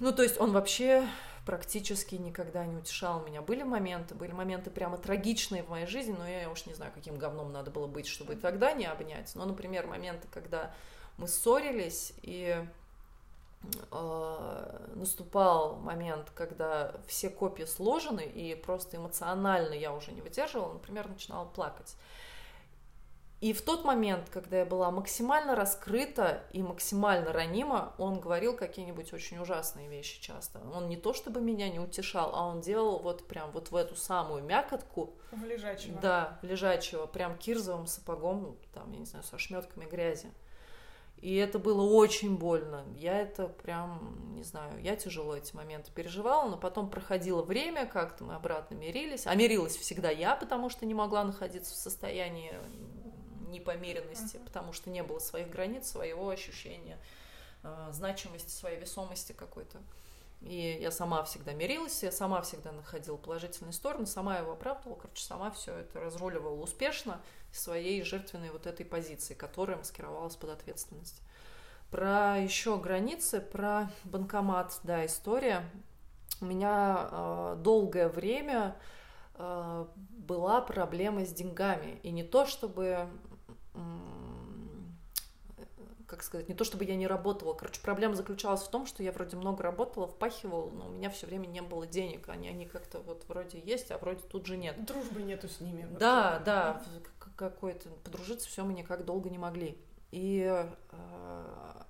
ну, то есть он вообще практически никогда не утешал меня. Были моменты, были моменты прямо трагичные в моей жизни, но я уж не знаю, каким говном надо было быть, чтобы тогда не обнять. Но, например, моменты, когда мы ссорились, и э, наступал момент, когда все копии сложены, и просто эмоционально я уже не выдерживала, например, начинала плакать. И в тот момент, когда я была максимально раскрыта и максимально ранима, он говорил какие-нибудь очень ужасные вещи часто. Он не то чтобы меня не утешал, а он делал вот прям вот в эту самую мякотку. В лежачего. Да, в лежачего, прям кирзовым сапогом, там, я не знаю, со шметками грязи. И это было очень больно. Я это прям, не знаю, я тяжело эти моменты переживала, но потом проходило время, как-то мы обратно мирились. А мирилась всегда я, потому что не могла находиться в состоянии непомеренности, uh-huh. потому что не было своих границ, своего ощущения э, значимости, своей весомости какой-то. И я сама всегда мирилась, я сама всегда находила положительные стороны, сама его оправдывала, короче, сама все это разруливала успешно своей жертвенной вот этой позиции, которая маскировалась под ответственность. Про еще границы, про банкомат, да, история. У меня э, долгое время э, была проблема с деньгами. И не то, чтобы как сказать, не то чтобы я не работала. Короче, проблема заключалась в том, что я вроде много работала, впахивала, но у меня все время не было денег. Они, они как-то вот вроде есть, а вроде тут же нет. Дружбы нету с ними. Да, да, какой-то подружиться все мы никак долго не могли. И э,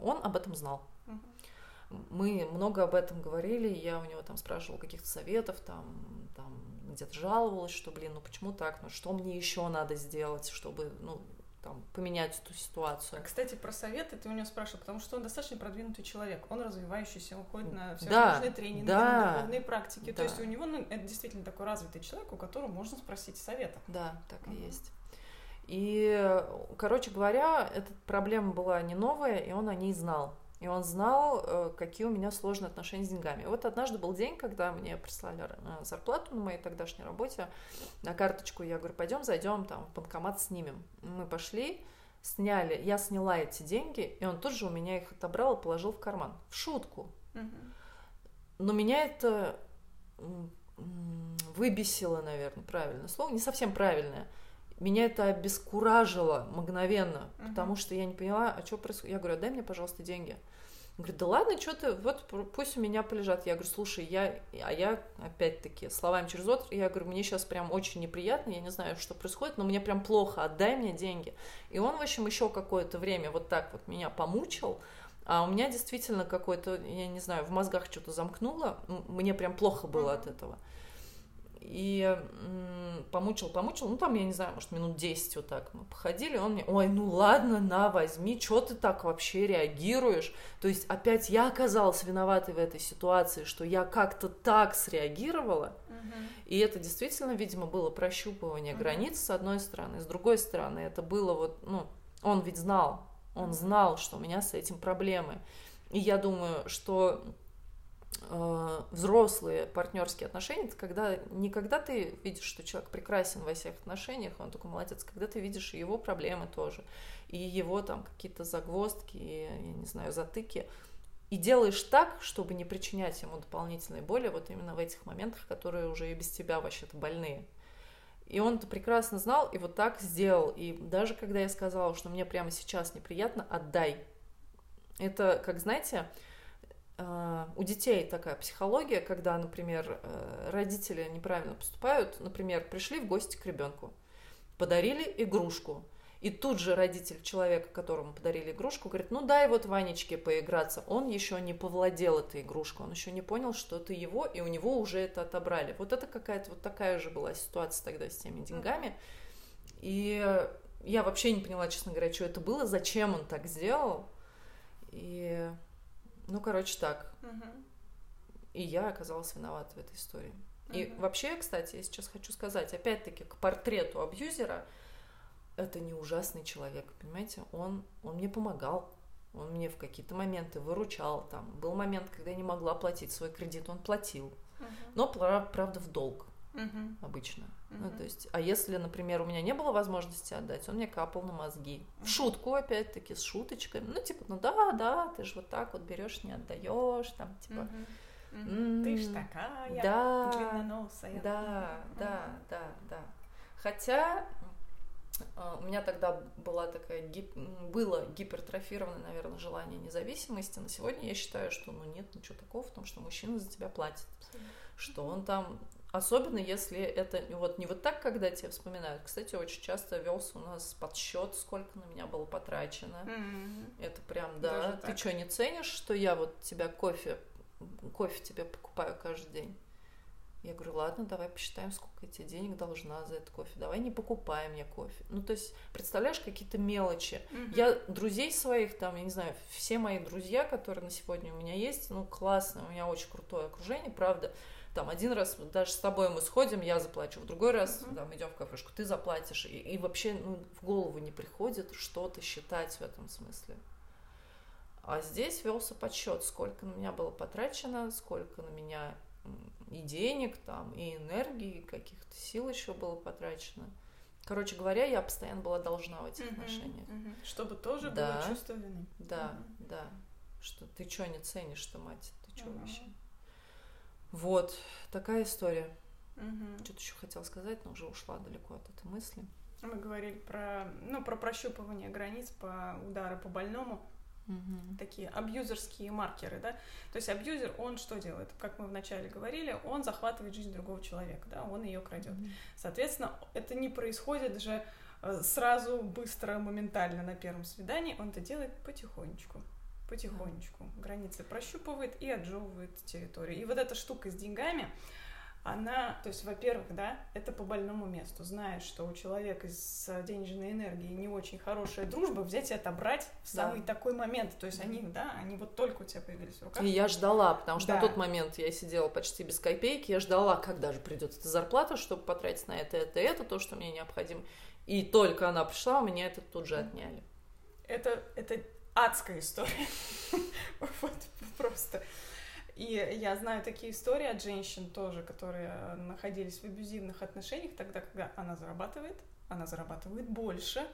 он об этом знал. Мы много об этом говорили, я у него там спрашивала каких-то советов, там, там где-то жаловалась, что, блин, ну почему так, ну что мне еще надо сделать, чтобы, ну, там, поменять эту ситуацию. А, кстати, про советы ты у него спрашивал, потому что он достаточно продвинутый человек, он развивающийся, он ходит на всевозможные да, тренинги, да, на духовные практики, да. то есть у него ну, это действительно такой развитый человек, у которого можно спросить совета. Да, так угу. и есть. И, короче говоря, эта проблема была не новая, и он о ней знал. И он знал, э, какие у меня сложные отношения с деньгами. И вот однажды был день, когда мне прислали э, зарплату на моей тогдашней работе на карточку. Я говорю, пойдем зайдем там в банкомат снимем. Мы пошли, сняли, я сняла эти деньги, и он тут же у меня их отобрал и положил в карман. В шутку. Но меня это выбесило, наверное, правильное слово, не совсем правильное меня это обескуражило мгновенно, uh-huh. потому что я не поняла, а что происходит. Я говорю, дай мне, пожалуйста, деньги. Он говорит, да ладно, что ты, вот пусть у меня полежат. Я говорю, слушай, я, а я опять-таки словами через рот, я говорю, мне сейчас прям очень неприятно, я не знаю, что происходит, но мне прям плохо, отдай мне деньги. И он, в общем, еще какое-то время вот так вот меня помучил, а у меня действительно какой-то, я не знаю, в мозгах что-то замкнуло, мне прям плохо было от этого и помучил, помучил, ну там, я не знаю, может, минут 10 вот так мы походили, он мне, ой, ну ладно, на, возьми, что ты так вообще реагируешь? То есть опять я оказалась виноватой в этой ситуации, что я как-то так среагировала, uh-huh. и это действительно, видимо, было прощупывание uh-huh. границ с одной стороны, с другой стороны, это было вот, ну, он ведь знал, он знал, что у меня с этим проблемы, и я думаю, что взрослые партнерские отношения, это когда не когда ты видишь, что человек прекрасен во всех отношениях, он такой молодец, когда ты видишь его проблемы тоже, и его там какие-то загвоздки, я не знаю, затыки, и делаешь так, чтобы не причинять ему дополнительной боли вот именно в этих моментах, которые уже и без тебя вообще-то больные. И он это прекрасно знал и вот так сделал. И даже когда я сказала, что мне прямо сейчас неприятно, отдай. Это, как знаете, а, у детей такая психология, когда, например, э, родители неправильно поступают, например, пришли в гости к ребенку, подарили игрушку, и тут же родитель человека, которому подарили игрушку, говорит, ну дай вот Ванечке поиграться. Он еще не повладел этой игрушкой, он еще не понял, что это его, и у него уже это отобрали. Вот это какая-то вот такая же была ситуация тогда с теми деньгами. И я вообще не поняла, честно говоря, что это было, зачем он так сделал. И ну, короче, так. Угу. И я оказалась виновата в этой истории. Угу. И вообще, кстати, я сейчас хочу сказать, опять-таки, к портрету абьюзера, это не ужасный человек, понимаете? Он, он мне помогал, он мне в какие-то моменты выручал. Там был момент, когда я не могла платить свой кредит, он платил. Угу. Но, правда, в долг угу. обычно. Угу. Ну, то есть, а если, например, у меня не было возможности отдать, он мне капал на мозги. В шутку, опять-таки, с шуточками. Ну, типа, ну да, да, ты же вот так вот берешь, не отдаешь, там, типа. Угу. Ты ж такая, да, длинноносая. Да, да, да, да. Хотя а, у меня тогда была такая гип... было гипертрофированное, наверное, желание независимости. На сегодня я считаю, что ну нет ничего такого в том, что мужчина за тебя платит. Что он там Особенно если это вот не вот так, когда тебе вспоминают. Кстати, очень часто велся у нас подсчет, сколько на меня было потрачено. Mm-hmm. Это прям, да. Даже Ты что, не ценишь, что я вот тебя кофе, кофе тебе покупаю каждый день? Я говорю, ладно, давай посчитаем, сколько я тебе денег должна за этот кофе. Давай не покупай мне кофе. Ну, то есть, представляешь, какие-то мелочи. Mm-hmm. Я друзей своих, там, я не знаю, все мои друзья, которые на сегодня у меня есть, ну, классно, у меня очень крутое окружение, правда там один раз даже с тобой мы сходим, я заплачу, в другой раз uh-huh. там идем в кафешку, ты заплатишь, и, и вообще ну, в голову не приходит что-то считать в этом смысле. А здесь велся подсчет, сколько на меня было потрачено, сколько на меня и денег там, и энергии, и каких-то сил еще было потрачено. Короче говоря, я постоянно была должна в этих uh-huh, отношениях. Uh-huh. Чтобы тоже да, было чувство вины. Да, uh-huh. да. Что ты что не ценишь-то, мать? Ты что uh-huh. вообще? Вот, такая история. Угу. Что-то еще хотела сказать, но уже ушла далеко от этой мысли. Мы говорили про, ну, про прощупывание границ, по удары по больному. Угу. Такие абьюзерские маркеры, да. То есть абьюзер, он что делает? Как мы вначале говорили, он захватывает жизнь другого человека, да, он ее крадет. Угу. Соответственно, это не происходит же э, сразу, быстро, моментально на первом свидании, он это делает потихонечку потихонечку. Границы прощупывает и отжевывает территорию. И вот эта штука с деньгами, она, то есть, во-первых, да, это по больному месту. Знаешь, что у человека с денежной энергией не очень хорошая дружба, взять и отобрать в самый да. такой момент. То есть они, да, они вот только у тебя появились в руках. И я ждала, потому что да. на тот момент я сидела почти без копейки, я ждала, когда же придет эта зарплата, чтобы потратить на это, это, это, то, что мне необходимо. И только она пришла, у меня это тут же отняли. Это, это адская история. вот просто. И я знаю такие истории от женщин тоже, которые находились в абьюзивных отношениях тогда, когда она зарабатывает, она зарабатывает больше,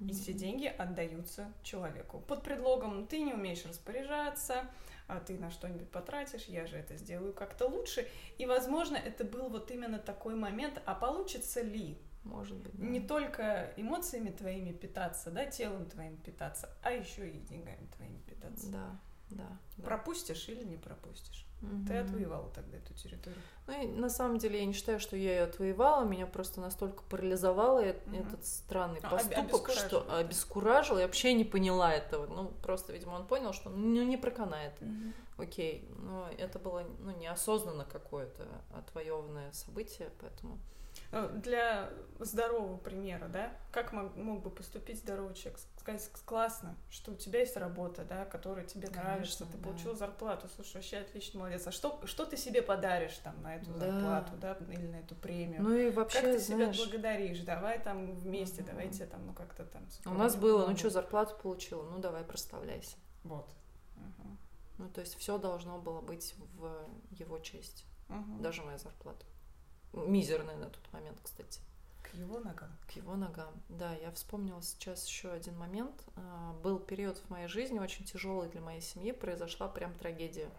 и все деньги отдаются человеку. Под предлогом ты не умеешь распоряжаться, а ты на что-нибудь потратишь, я же это сделаю как-то лучше. И, возможно, это был вот именно такой момент, а получится ли? Может быть. Да. Не только эмоциями твоими питаться, да, телом твоим питаться, а еще и деньгами твоими питаться. Да да. Пропустишь или не пропустишь. Угу. Ты отвоевала тогда эту территорию. Ну и на самом деле я не считаю, что я ее отвоевала. Меня просто настолько парализовал угу. этот странный а, поступок, что обескуражил. Я вообще не поняла этого. Ну, просто, видимо, он понял, что ну, не проканает. Угу. Окей. Но это было ну, неосознанно какое-то отвоеванное событие, поэтому... Э, для здорового примера, да, как мог, мог бы поступить здоровый человек? Сказать классно, что у тебя есть работа, да, которая тебе Конечно, нравится, ты да. получил зарплату, слушай, вообще отлично, молодец. А что, что ты себе подаришь там на эту да. зарплату, да, или на эту премию? Ну и вообще, Как ты знаешь... себя благодаришь? Давай там вместе, угу. давайте там, ну как-то там... У нас было, ну что, зарплату получила, ну давай проставляйся. Вот. Угу. Ну то есть все должно было быть в его честь, угу. даже моя зарплата мизерный на тот момент, кстати. К его ногам. К его ногам. Да, я вспомнила сейчас еще один момент. А, был период в моей жизни очень тяжелый для моей семьи, произошла прям трагедия.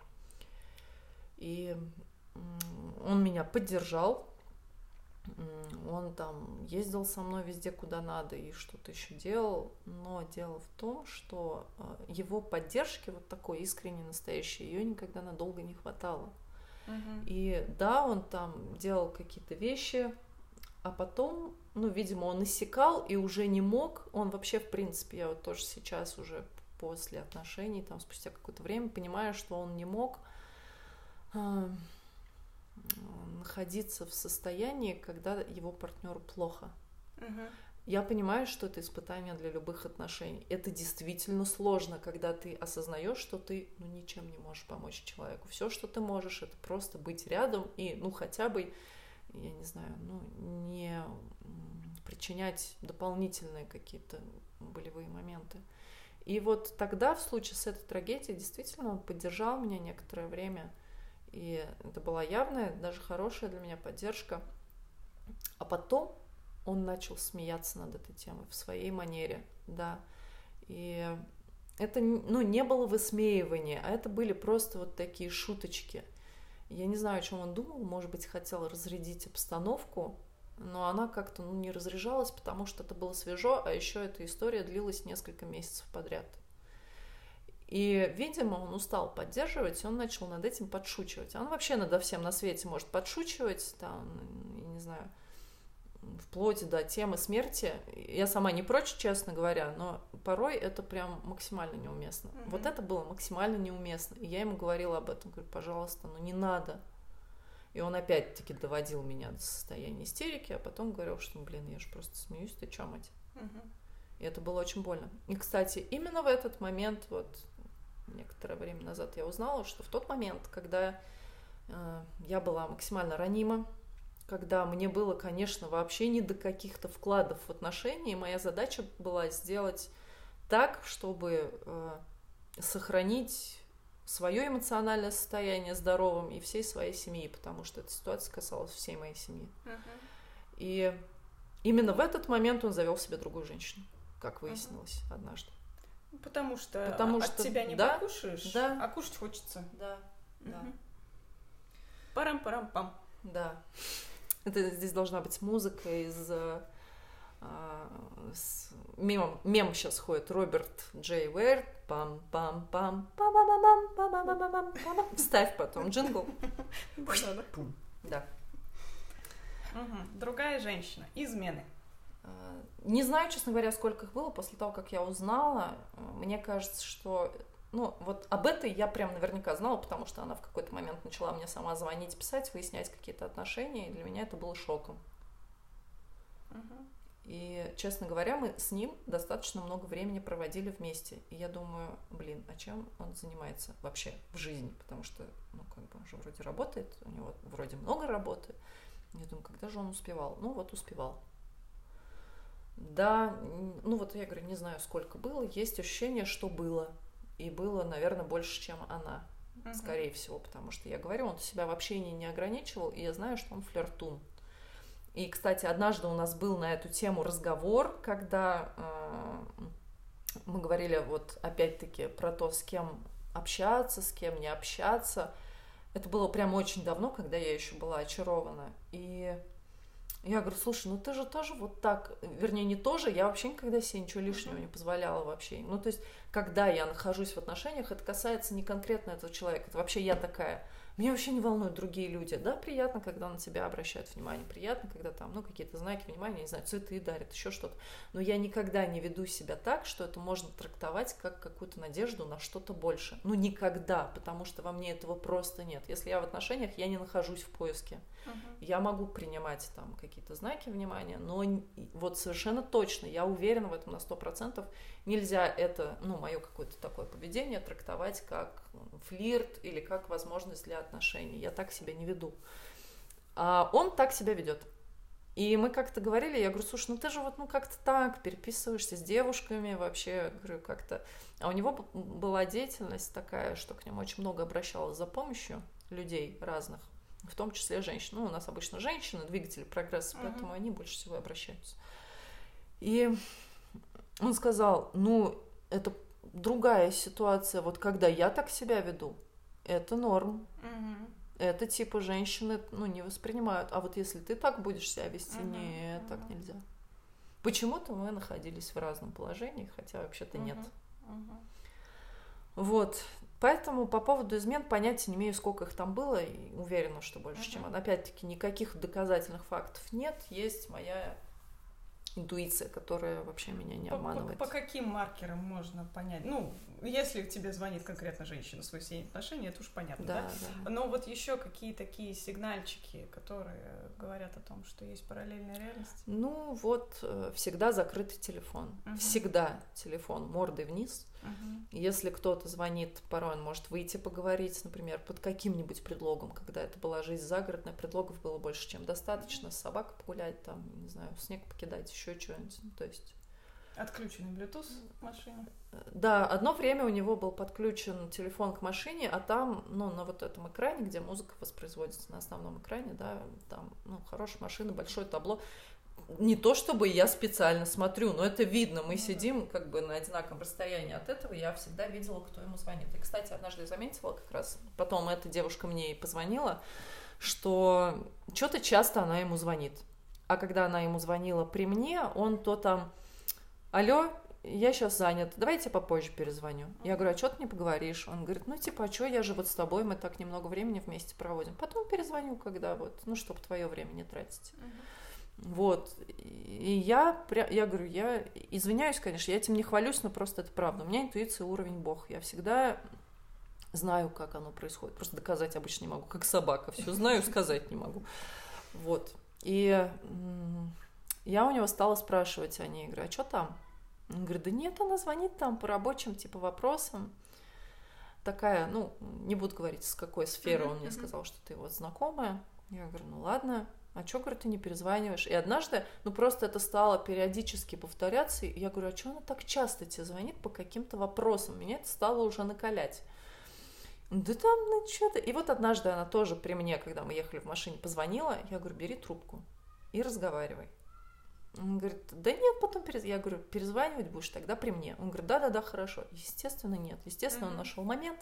И он меня поддержал, он там ездил со мной везде, куда надо, и что-то еще делал. Но дело в том, что а, его поддержки, вот такой искренней, настоящей, ее никогда надолго не хватало. И да, он там делал какие-то вещи, а потом, ну, видимо, он иссякал и уже не мог. Он вообще, в принципе, я вот тоже сейчас уже после отношений, там, спустя какое-то время, понимаю, что он не мог э, находиться в состоянии, когда его партнеру плохо. Uh-huh я понимаю, что это испытание для любых отношений. Это действительно сложно, когда ты осознаешь, что ты ну, ничем не можешь помочь человеку. Все, что ты можешь, это просто быть рядом и, ну, хотя бы, я не знаю, ну, не причинять дополнительные какие-то болевые моменты. И вот тогда, в случае с этой трагедией, действительно, он поддержал меня некоторое время. И это была явная, даже хорошая для меня поддержка. А потом он начал смеяться над этой темой в своей манере, да. И это, ну, не было высмеивания, а это были просто вот такие шуточки. Я не знаю, о чем он думал, может быть, хотел разрядить обстановку, но она как-то ну, не разряжалась, потому что это было свежо, а еще эта история длилась несколько месяцев подряд. И, видимо, он устал поддерживать, и он начал над этим подшучивать. Он вообще над всем на свете может подшучивать, там, я не знаю, вплоть до темы смерти. Я сама не прочь, честно говоря, но порой это прям максимально неуместно. Mm-hmm. Вот это было максимально неуместно. И я ему говорила об этом, говорю, пожалуйста, ну не надо. И он опять-таки доводил меня до состояния истерики, а потом говорил, что, ну, блин, я же просто смеюсь, ты чё, мать? Mm-hmm. И это было очень больно. И, кстати, именно в этот момент, вот некоторое время назад я узнала, что в тот момент, когда э, я была максимально ранима, когда мне было, конечно, вообще не до каких-то вкладов в отношения. Моя задача была сделать так, чтобы э, сохранить свое эмоциональное состояние здоровым и всей своей семьи, потому что эта ситуация касалась всей моей семьи. Uh-huh. И именно в этот момент он завел себе другую женщину, как выяснилось uh-huh. однажды. Потому что Потому от что, тебя не да, покушаешь, да, а кушать хочется. Да, uh-huh. да. Парам-парам-пам. Да. Это здесь должна быть музыка из а, с мемом, мем сейчас ходит Роберт Джей Уэйр, пам пам пам пам пам пам пам пам пам пам пам Вставь потом джингл. Да. Другая женщина. Измены. А, не знаю, честно говоря, сколько их было после того, как я узнала. Мне кажется, что ну, вот об этой я прям наверняка знала, потому что она в какой-то момент начала мне сама звонить, писать, выяснять какие-то отношения, и для меня это было шоком. И, честно говоря, мы с ним достаточно много времени проводили вместе. И я думаю, блин, а чем он занимается вообще в жизни? Потому что, ну, как бы он же вроде работает, у него вроде много работы. Я думаю, когда же он успевал? Ну, вот успевал. Да, ну вот я говорю, не знаю, сколько было. Есть ощущение, что было. И было, наверное, больше, чем она. Uh-huh. Скорее всего, потому что я говорю, он себя в общении не ограничивал, и я знаю, что он флиртун. И, кстати, однажды у нас был на эту тему разговор, когда э, мы говорили вот опять-таки про то, с кем общаться, с кем не общаться. Это было прям очень давно, когда я еще была очарована. И я говорю, слушай, ну ты же тоже вот так, вернее, не тоже, я вообще никогда себе ничего лишнего не позволяла вообще. Ну, то есть, когда я нахожусь в отношениях, это касается не конкретно этого человека, это вообще я такая. Меня вообще не волнуют другие люди. Да, приятно, когда на тебя обращают внимание, приятно, когда там, ну, какие-то знаки внимания, не знаю, цветы дарят, еще что-то. Но я никогда не веду себя так, что это можно трактовать как какую-то надежду на что-то больше. Ну, никогда, потому что во мне этого просто нет. Если я в отношениях, я не нахожусь в поиске. Uh-huh. Я могу принимать там какие-то знаки внимания, но вот совершенно точно, я уверена в этом на сто процентов, нельзя это, ну, мое какое-то такое поведение трактовать как флирт или как возможность для отношений. Я так себя не веду. А он так себя ведет. И мы как-то говорили, я говорю, слушай, ну ты же вот ну как-то так переписываешься с девушками вообще, говорю, как-то. А у него была деятельность такая, что к нему очень много обращалось за помощью людей разных, в том числе женщин. Ну, у нас обычно женщины, двигатели прогресса, uh-huh. поэтому они больше всего обращаются. И он сказал, ну, это другая ситуация. Вот когда я так себя веду, это норм. Угу. Это типа женщины, ну, не воспринимают. А вот если ты так будешь себя вести, угу. нет, так нельзя. Почему-то мы находились в разном положении, хотя вообще-то нет. Угу. Вот. Поэтому по поводу измен понятия не имею, сколько их там было, и уверена, что больше, uh-huh. чем Опять-таки, никаких доказательных фактов нет. Есть моя интуиция, которая вообще меня не обманывает. По, по, по каким маркерам можно понять? Ну, если тебе звонит конкретно женщина с выяснением отношений, это уж понятно, да? да? да. Но вот еще какие такие сигнальчики, которые говорят о том, что есть параллельная реальность? Ну, вот э, всегда закрытый телефон. Угу. Всегда телефон мордой вниз. Угу. Если кто-то звонит, порой он может выйти поговорить, например, под каким-нибудь предлогом, когда это была жизнь загородная, предлогов было больше, чем достаточно, с собакой погулять, там, не знаю, снег покидать, еще что-нибудь. Ну, то есть Отключенный Bluetooth в машине? Да, одно время у него был подключен телефон к машине, а там, ну, на вот этом экране, где музыка воспроизводится на основном экране, да, там, ну, хорошая машина, большое табло. Не то чтобы я специально смотрю, но это видно. Мы сидим как бы на одинаковом расстоянии от этого. Я всегда видела, кто ему звонит. И, кстати, однажды я заметила как раз, потом эта девушка мне и позвонила, что что-то часто она ему звонит. А когда она ему звонила при мне, он то там алло, я сейчас занят, давайте попозже перезвоню. Я говорю, а что ты не поговоришь? Он говорит, ну типа, а что, я же вот с тобой, мы так немного времени вместе проводим. Потом перезвоню, когда вот, ну, чтобы твое время не тратить. Uh-huh. Вот. И я, я говорю, я извиняюсь, конечно, я этим не хвалюсь, но просто это правда. У меня интуиция уровень бог. Я всегда знаю, как оно происходит. Просто доказать обычно не могу, как собака. Все знаю, сказать не могу. Вот. И я у него стала спрашивать о ней, говорю, а что там? Он говорит, да нет, она звонит там по рабочим типа вопросам. Такая, ну, не буду говорить, с какой сферы он мне сказал, что ты его знакомая. Я говорю, ну ладно, а что, говорю, ты не перезваниваешь? И однажды, ну просто это стало периодически повторяться, и я говорю, а что она так часто тебе звонит по каким-то вопросам? Меня это стало уже накалять. Да там, ну что-то. И вот однажды она тоже при мне, когда мы ехали в машине, позвонила, я говорю, бери трубку и разговаривай. Он говорит, да нет, потом перез... Я говорю, перезванивать будешь тогда при мне. Он говорит, да-да-да, хорошо. Естественно, нет. Естественно, mm-hmm. он нашел момент,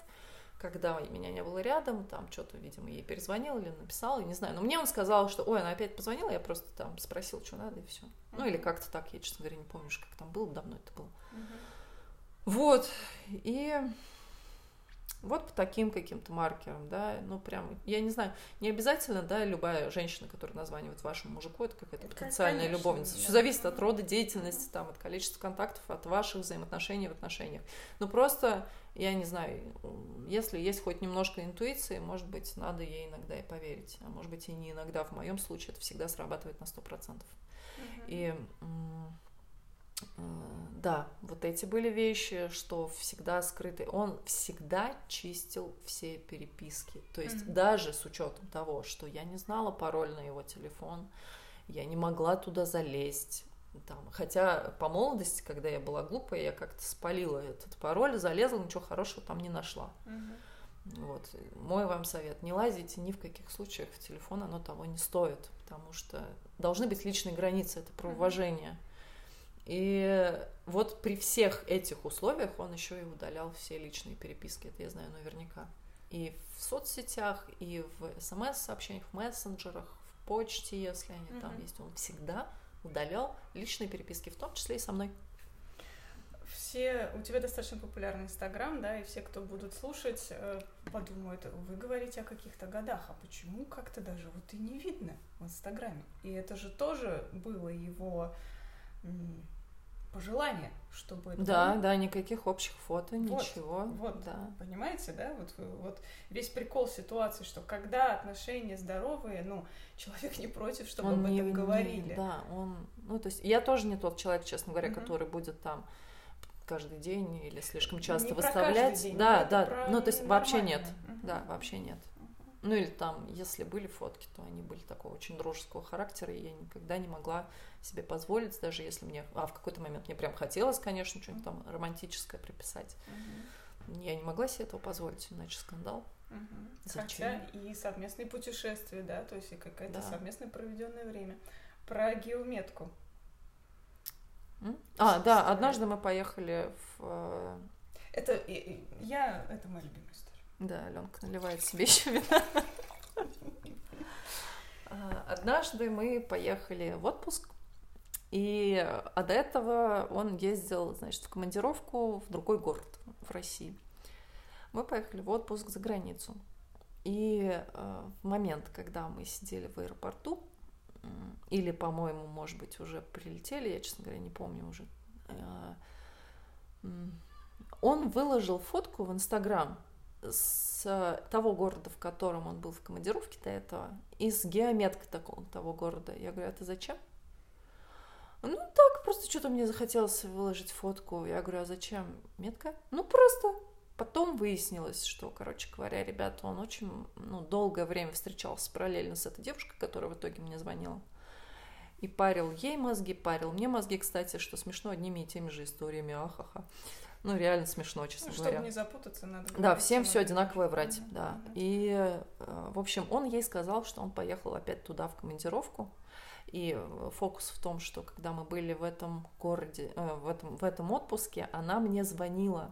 когда меня не было рядом, там что-то, видимо, ей перезвонил или написал, я не знаю. Но мне он сказал, что, ой, она опять позвонила, я просто там спросил, что надо, и все. Uh-huh. Ну, или как-то так, я, честно говоря, не помню, как там было, давно это было. Uh-huh. Вот, и вот по таким каким-то маркерам, да, ну прям, я не знаю, не обязательно, да, любая женщина, которая названивает вашему мужику, это какая-то потенциальная конечно, любовница. Да. Все зависит от рода деятельности, там, от количества контактов, от ваших взаимоотношений в отношениях. Ну просто, я не знаю, если есть хоть немножко интуиции, может быть, надо ей иногда и поверить, а может быть и не иногда. В моем случае это всегда срабатывает на сто процентов. И Э, да, вот эти были вещи, что всегда скрытый. Он всегда чистил все переписки. То есть mm-hmm. даже с учетом того, что я не знала пароль на его телефон, я не могла туда залезть. Там, хотя по молодости, когда я была глупая, я как-то спалила этот пароль, залезла, ничего хорошего там не нашла. Mm-hmm. Вот. Мой вам совет, не лазите ни в каких случаях в телефон, оно того не стоит, потому что должны быть личные границы, это про уважение. Mm-hmm. И вот при всех этих условиях он еще и удалял все личные переписки, это я знаю наверняка. И в соцсетях, и в смс-сообщениях, в мессенджерах, в почте, если они mm-hmm. там есть, он всегда удалял личные переписки, в том числе и со мной. Все, у тебя достаточно популярный Инстаграм, да, и все, кто будут слушать, э, подумают, вы говорите о каких-то годах, а почему как-то даже вот и не видно в Инстаграме? И это же тоже было его пожелание, чтобы... Да, да, никаких общих фото, вот, ничего. Вот, да. понимаете, да? Вот, вот весь прикол ситуации, что когда отношения здоровые, ну, человек не против, чтобы он об этом не, говорили. Не, да, он... Ну, то есть я тоже не тот человек, честно говоря, угу. который будет там каждый день или слишком часто не выставлять. День, да, да, ну то есть вообще нет, угу. да, вообще нет. Ну или там, если были фотки, то они были такого очень дружеского характера, и я никогда не могла себе позволить, даже если мне, а в какой-то момент мне прям хотелось, конечно, что-нибудь там романтическое приписать. Угу. Я не могла себе этого позволить, иначе скандал. Угу. Зачем? Хотя и совместные путешествия, да, то есть и какое-то да. совместное проведенное время. Про геометку. А, да, однажды мы поехали в... Э, это я, это моя любимая история. Да, Аленка наливает себе еще вина. А, однажды мы поехали в отпуск, и а до этого он ездил, значит, в командировку в другой город в России. Мы поехали в отпуск за границу. И э, в момент, когда мы сидели в аэропорту, или, по-моему, может быть, уже прилетели, я, честно говоря, не помню уже, э, он выложил фотку в Инстаграм с того города, в котором он был в командировке до этого, и с геометкой такого, того города. Я говорю, это зачем? Ну, так, просто что-то мне захотелось выложить фотку. Я говорю, а зачем метка? Ну, просто. Потом выяснилось, что, короче говоря, ребята, он очень ну, долгое время встречался параллельно с этой девушкой, которая в итоге мне звонила. И парил ей мозги, парил мне мозги, кстати, что смешно одними и теми же историями, ахаха. Ну, реально смешно, честно ну, говоря. Чтобы не запутаться, надо Да, всем все одинаковое врать, mm-hmm. да. И, э, в общем, он ей сказал, что он поехал опять туда в командировку. И э, фокус в том, что когда мы были в этом городе, э, в этом, в этом отпуске, она мне звонила.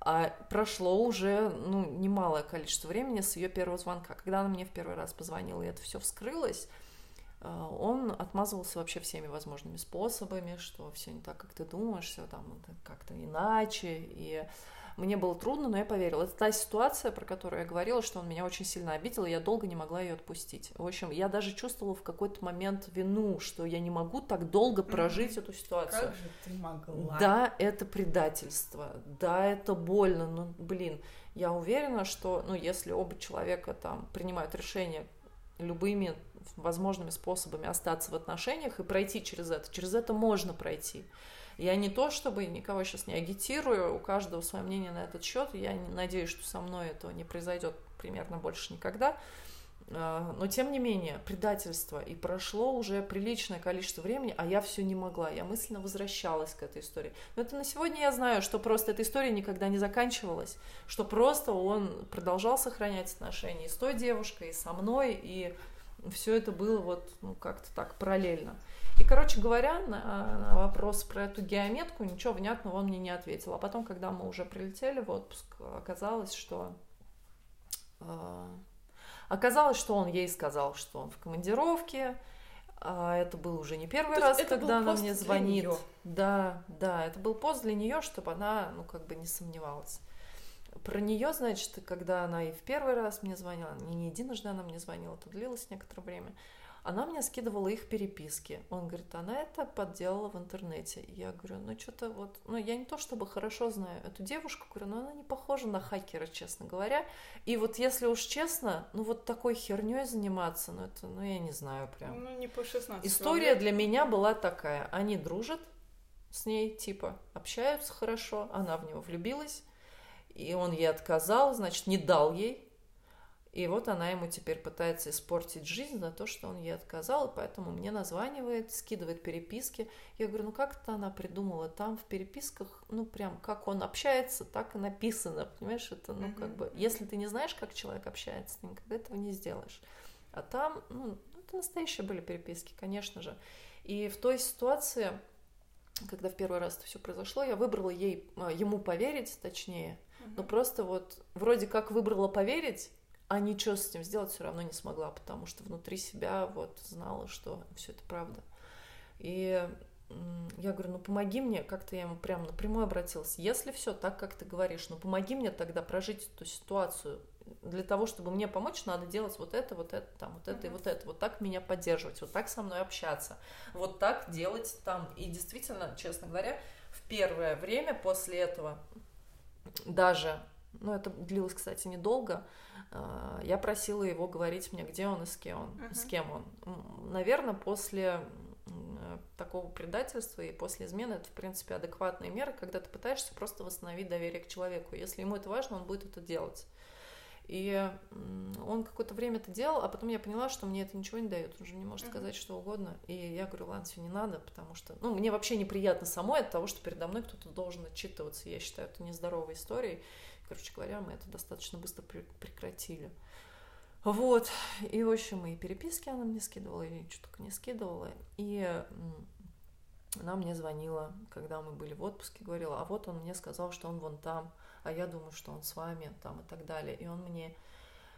А прошло уже ну, немалое количество времени с ее первого звонка. Когда она мне в первый раз позвонила, и это все вскрылось, он отмазывался вообще всеми возможными способами, что все не так, как ты думаешь, все там как-то иначе. И мне было трудно, но я поверила. Это та ситуация, про которую я говорила, что он меня очень сильно обидел, и я долго не могла ее отпустить. В общем, я даже чувствовала в какой-то момент вину, что я не могу так долго прожить mm-hmm. эту ситуацию. Как же ты могла? Да, это предательство, да, это больно, но, блин, я уверена, что, ну, если оба человека там принимают решение любыми возможными способами остаться в отношениях и пройти через это. Через это можно пройти. Я не то, чтобы никого сейчас не агитирую, у каждого свое мнение на этот счет. Я надеюсь, что со мной этого не произойдет примерно больше никогда. А, но тем не менее, предательство. И прошло уже приличное количество времени, а я все не могла. Я мысленно возвращалась к этой истории. Но это на сегодня я знаю, что просто эта история никогда не заканчивалась. Что просто он продолжал сохранять отношения и с той девушкой, и со мной, и все это было вот ну, как-то так параллельно. И, короче говоря, на, на вопрос про эту геометку ничего внятного он мне не ответил. А потом, когда мы уже прилетели в отпуск, оказалось, что... Оказалось, что он ей сказал, что он в командировке, а это был уже не первый То раз, когда она мне звонит. Да, да, это был пост для нее, чтобы она, ну, как бы не сомневалась. Про нее, значит, когда она и в первый раз мне звонила, не, не единожды она мне звонила, это длилось некоторое время, она мне скидывала их переписки. Он говорит, она это подделала в интернете. Я говорю, ну что-то вот, ну я не то чтобы хорошо знаю эту девушку, говорю, но она не похожа на хакера, честно говоря. И вот если уж честно, ну вот такой херней заниматься, ну это, ну я не знаю прям. Ну не по 16 История для меня была такая. Они дружат с ней, типа, общаются хорошо, она в него влюбилась, и он ей отказал, значит, не дал ей и вот она ему теперь пытается испортить жизнь за то, что он ей отказал, и поэтому мне названивает, скидывает переписки. Я говорю, ну как это она придумала? Там в переписках, ну прям как он общается, так и написано, понимаешь? Это, ну как бы, если ты не знаешь, как человек общается, ты никогда этого не сделаешь. А там, ну, это настоящие были переписки, конечно же. И в той ситуации, когда в первый раз это все произошло, я выбрала ей, а, ему поверить, точнее, но просто вот вроде как выбрала поверить, а ничего с этим сделать все равно не смогла, потому что внутри себя вот знала, что все это правда. И я говорю, ну помоги мне, как-то я ему прям напрямую обратилась. Если все так, как ты говоришь, ну помоги мне тогда прожить эту ситуацию. Для того, чтобы мне помочь, надо делать вот это, вот это, там, вот это и вот это. Вот так меня поддерживать, вот так со мной общаться, вот так делать там. И действительно, честно говоря, в первое время после этого даже, ну это длилось, кстати, недолго, а, я просила его говорить мне, где он и с кем он. Uh-huh. С кем он. Наверное, после такого предательства и после измены это, в принципе, адекватные меры, когда ты пытаешься просто восстановить доверие к человеку. Если ему это важно, он будет это делать. И он какое-то время это делал, а потом я поняла, что мне это ничего не дает. Он же не может сказать что угодно. И я говорю, ладно, все не надо, потому что, ну, мне вообще неприятно самой от того, что передо мной кто-то должен отчитываться. Я считаю, это нездоровой историей. Короче говоря, мы это достаточно быстро прекратили. Вот, и, в общем, и переписки она мне скидывала, и что только не скидывала. И она мне звонила, когда мы были в отпуске, говорила, а вот он мне сказал, что он вон там, а я думаю, что он с вами, там и так далее. И он мне...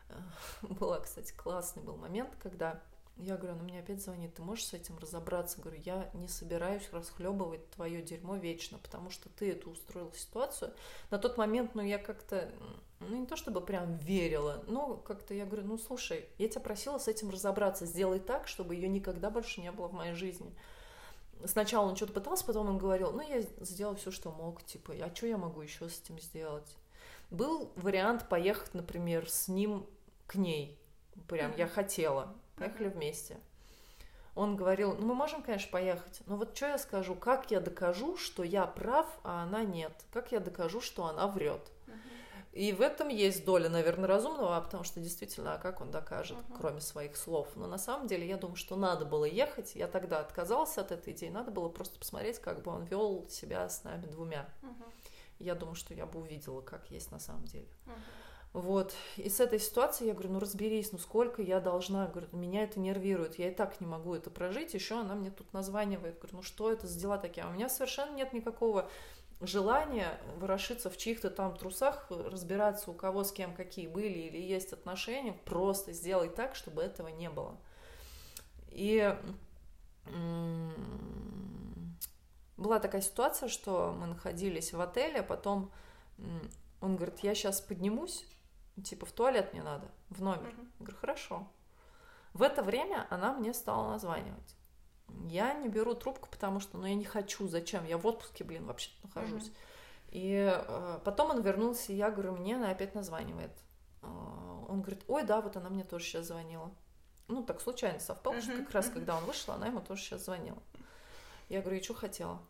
Э, была, кстати, классный был момент, когда я говорю, она мне опять звонит, ты можешь с этим разобраться? Говорю, я не собираюсь расхлебывать твое дерьмо вечно, потому что ты эту устроила ситуацию. На тот момент, ну, я как-то, ну, не то чтобы прям верила, но как-то я говорю, ну, слушай, я тебя просила с этим разобраться, сделай так, чтобы ее никогда больше не было в моей жизни. Сначала он что-то пытался, потом он говорил, ну, я сделал все, что мог, типа, а что я могу еще с этим сделать? Был вариант поехать, например, с ним к ней, прям я хотела, Поехали вместе. Он говорил, ну мы можем, конечно, поехать, но вот что я скажу, как я докажу, что я прав, а она нет? Как я докажу, что она врет? И в этом есть доля, наверное, разумного, потому что действительно, а как он докажет, uh-huh. кроме своих слов? Но на самом деле я думаю, что надо было ехать. Я тогда отказался от этой идеи. Надо было просто посмотреть, как бы он вел себя с нами двумя. Uh-huh. Я думаю, что я бы увидела, как есть на самом деле. Uh-huh. Вот. И с этой ситуацией я говорю, ну разберись, ну сколько я должна, говорю, меня это нервирует, я и так не могу это прожить, еще она мне тут названивает, говорю, ну что это за дела такие, а у меня совершенно нет никакого желания ворошиться в чьих-то там трусах, разбираться, у кого с кем какие были или есть отношения, просто сделай так, чтобы этого не было. И была такая ситуация, что мы находились в отеле, а потом он говорит, я сейчас поднимусь, типа в туалет мне надо, в номер. Uh-huh. Я говорю, хорошо. В это время она мне стала названивать. Я не беру трубку, потому что, ну, я не хочу, зачем? Я в отпуске, блин, вообще нахожусь. Uh-huh. И э, потом он вернулся, и я говорю, мне она опять названивает. Э, он говорит, ой, да, вот она мне тоже сейчас звонила. Ну, так случайно совпало, uh-huh. что как раз, когда он вышел, она ему тоже сейчас звонила. Я говорю, и что хотела?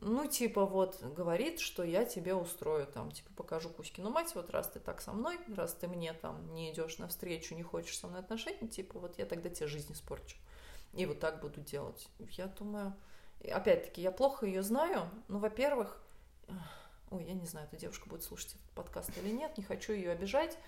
Ну, типа, вот, говорит, что я тебе устрою, там, типа, покажу Кузькину мать, вот раз ты так со мной, раз ты мне там не идешь навстречу, не хочешь со мной отношений, типа, вот я тогда тебе жизнь испорчу. И вот так буду делать. Я думаю, опять-таки, я плохо ее знаю, но, во-первых, ой, я не знаю, эта девушка будет слушать этот подкаст или нет, не хочу ее обижать,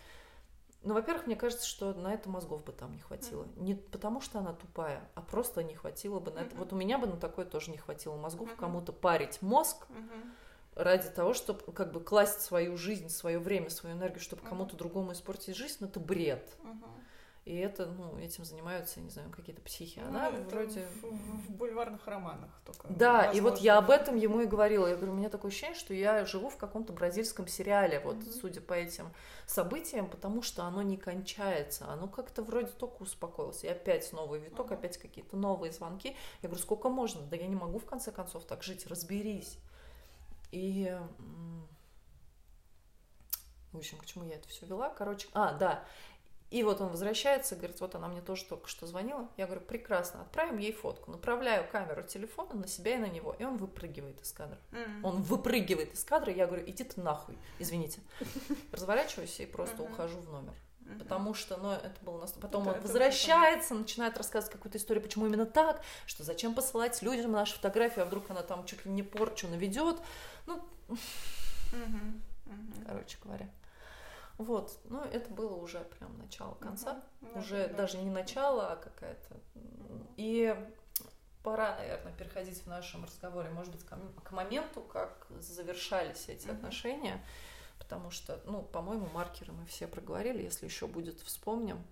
ну, во-первых, мне кажется, что на это мозгов бы там не хватило. Mm-hmm. Не потому, что она тупая, а просто не хватило бы на это. Mm-hmm. Вот у меня бы на такое тоже не хватило мозгов mm-hmm. кому-то парить мозг mm-hmm. ради того, чтобы как бы класть свою жизнь, свое время, свою энергию, чтобы mm-hmm. кому-то другому испортить жизнь, ну, это бред. Mm-hmm. И это, ну, этим занимаются, не знаю, какие-то психи. Ну, Она вроде... В, в бульварных романах только. Да, возможно. и вот я об этом ему и говорила. Я говорю, у меня такое ощущение, что я живу в каком-то бразильском сериале, вот, mm-hmm. судя по этим событиям, потому что оно не кончается. Оно как-то вроде только успокоилось. И опять новый виток, mm-hmm. опять какие-то новые звонки. Я говорю, сколько можно? Да я не могу, в конце концов, так жить. Разберись. И... В общем, к чему я это все вела? Короче, а, да. И вот он возвращается, говорит, вот она мне тоже только что звонила. Я говорю, прекрасно, отправим ей фотку. Направляю камеру телефона на себя и на него. И он выпрыгивает из кадра. Mm-hmm. Он выпрыгивает из кадра, я говорю, иди ты нахуй, извините. Разворачиваюсь и просто mm-hmm. ухожу в номер. Mm-hmm. Потому что, ну, это было нас... Потом это, он возвращается, это начинает рассказывать какую-то историю, почему именно так, что зачем посылать людям наши фотографии, а вдруг она там чуть ли не порчу наведет. Ну, mm-hmm. Mm-hmm. короче говоря. Вот, ну это было уже прям начало конца, угу. уже да, даже не начало, а какая-то. И пора, наверное, переходить в нашем разговоре, может быть, к, моменту, как завершались эти угу. отношения, потому что, ну, по-моему, маркеры мы все проговорили, если еще будет, вспомним.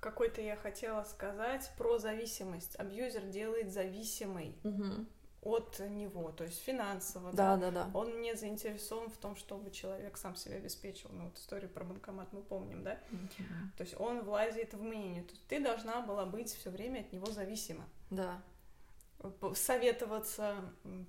Какой-то я хотела сказать про зависимость. Абьюзер делает зависимой. Угу от него, то есть финансово. Да, да, да. Он не заинтересован в том, чтобы человек сам себя обеспечил. Ну, вот историю про банкомат мы помним, да? Mm-hmm. То есть он влазит в мнение. То есть ты должна была быть все время от него зависима. Да советоваться,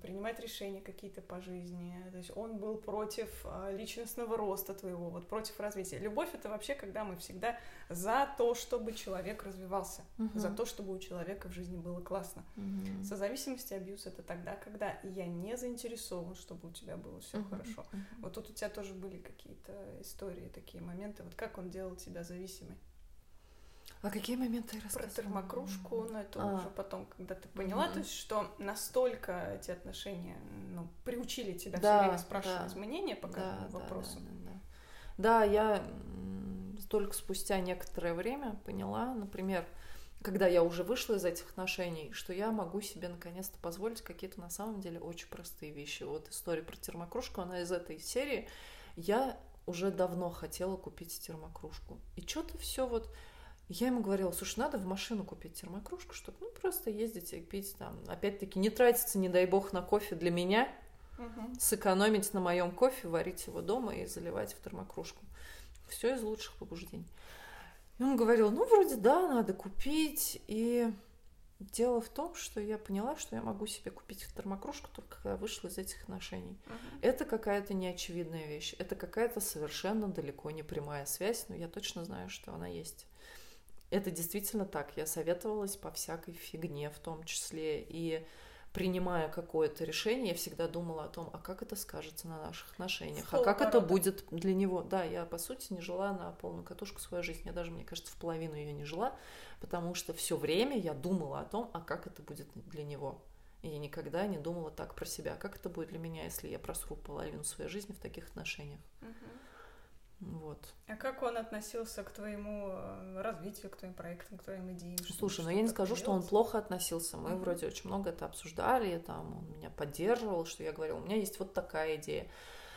принимать решения какие-то по жизни. То есть он был против а, личностного роста твоего, вот против развития. Любовь это вообще, когда мы всегда за то, чтобы человек развивался, угу. за то, чтобы у человека в жизни было классно. Угу. Созависимость и абьюз это тогда, когда я не заинтересован, чтобы у тебя было все угу. хорошо. Угу. Вот тут у тебя тоже были какие-то истории, такие моменты. Вот как он делал тебя зависимой? А какие моменты Про термокружку, но это а. уже потом, когда ты поняла, угу. то есть, что настолько эти отношения, ну, приучили тебя да, все время спрашивать да. мнение по каждому да, вопросу. Да, да, да. да, я только спустя некоторое время поняла, например, когда я уже вышла из этих отношений, что я могу себе наконец-то позволить какие-то на самом деле очень простые вещи. Вот история про термокружку, она из этой серии. Я уже давно хотела купить термокружку. И что-то все вот я ему говорила, слушай, надо в машину купить термокружку, чтобы ну просто ездить и пить там. Опять-таки не тратиться, не дай бог, на кофе для меня, угу. сэкономить на моем кофе, варить его дома и заливать в термокружку. Все из лучших побуждений. И он говорил, ну вроде да, надо купить. И дело в том, что я поняла, что я могу себе купить термокружку только когда вышла из этих отношений. Uh-huh. Это какая-то неочевидная вещь. Это какая-то совершенно далеко не прямая связь, но я точно знаю, что она есть. Это действительно так. Я советовалась по всякой фигне в том числе. И принимая какое-то решение, я всегда думала о том, а как это скажется на наших отношениях, а как это будет для него. Да, я, по сути, не жила на полную катушку свою жизнь. Я даже, мне кажется, в половину ее не жила, потому что все время я думала о том, а как это будет для него. И я никогда не думала так про себя, как это будет для меня, если я просру половину своей жизни в таких отношениях. Угу. Вот. А как он относился к твоему э, развитию, к твоим проектам, к твоим идеям? Слушай, ну я не скажу, делать? что он плохо относился. Мы uh-huh. вроде очень много это обсуждали, там он меня поддерживал, что я говорила, у меня есть вот такая идея.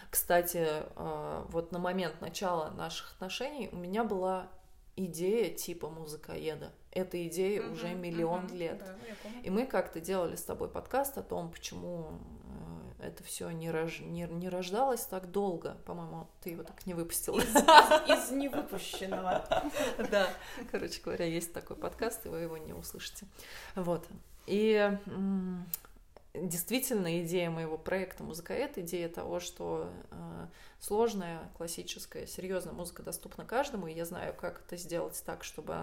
Кстати, э, вот на момент начала наших отношений у меня была идея типа музыкоеда. Эта идея uh-huh, уже миллион uh-huh, лет. Да, И мы как-то делали с тобой подкаст о том, почему это все не, рож... не, не рождалось так долго. По-моему, ты его так не выпустила. Из, из, из невыпущенного. Да, короче говоря, есть такой подкаст, и вы его не услышите. Вот. И действительно идея моего проекта «Музыкоэд», идея того, что э, сложная, классическая, серьезная музыка доступна каждому, и я знаю, как это сделать так, чтобы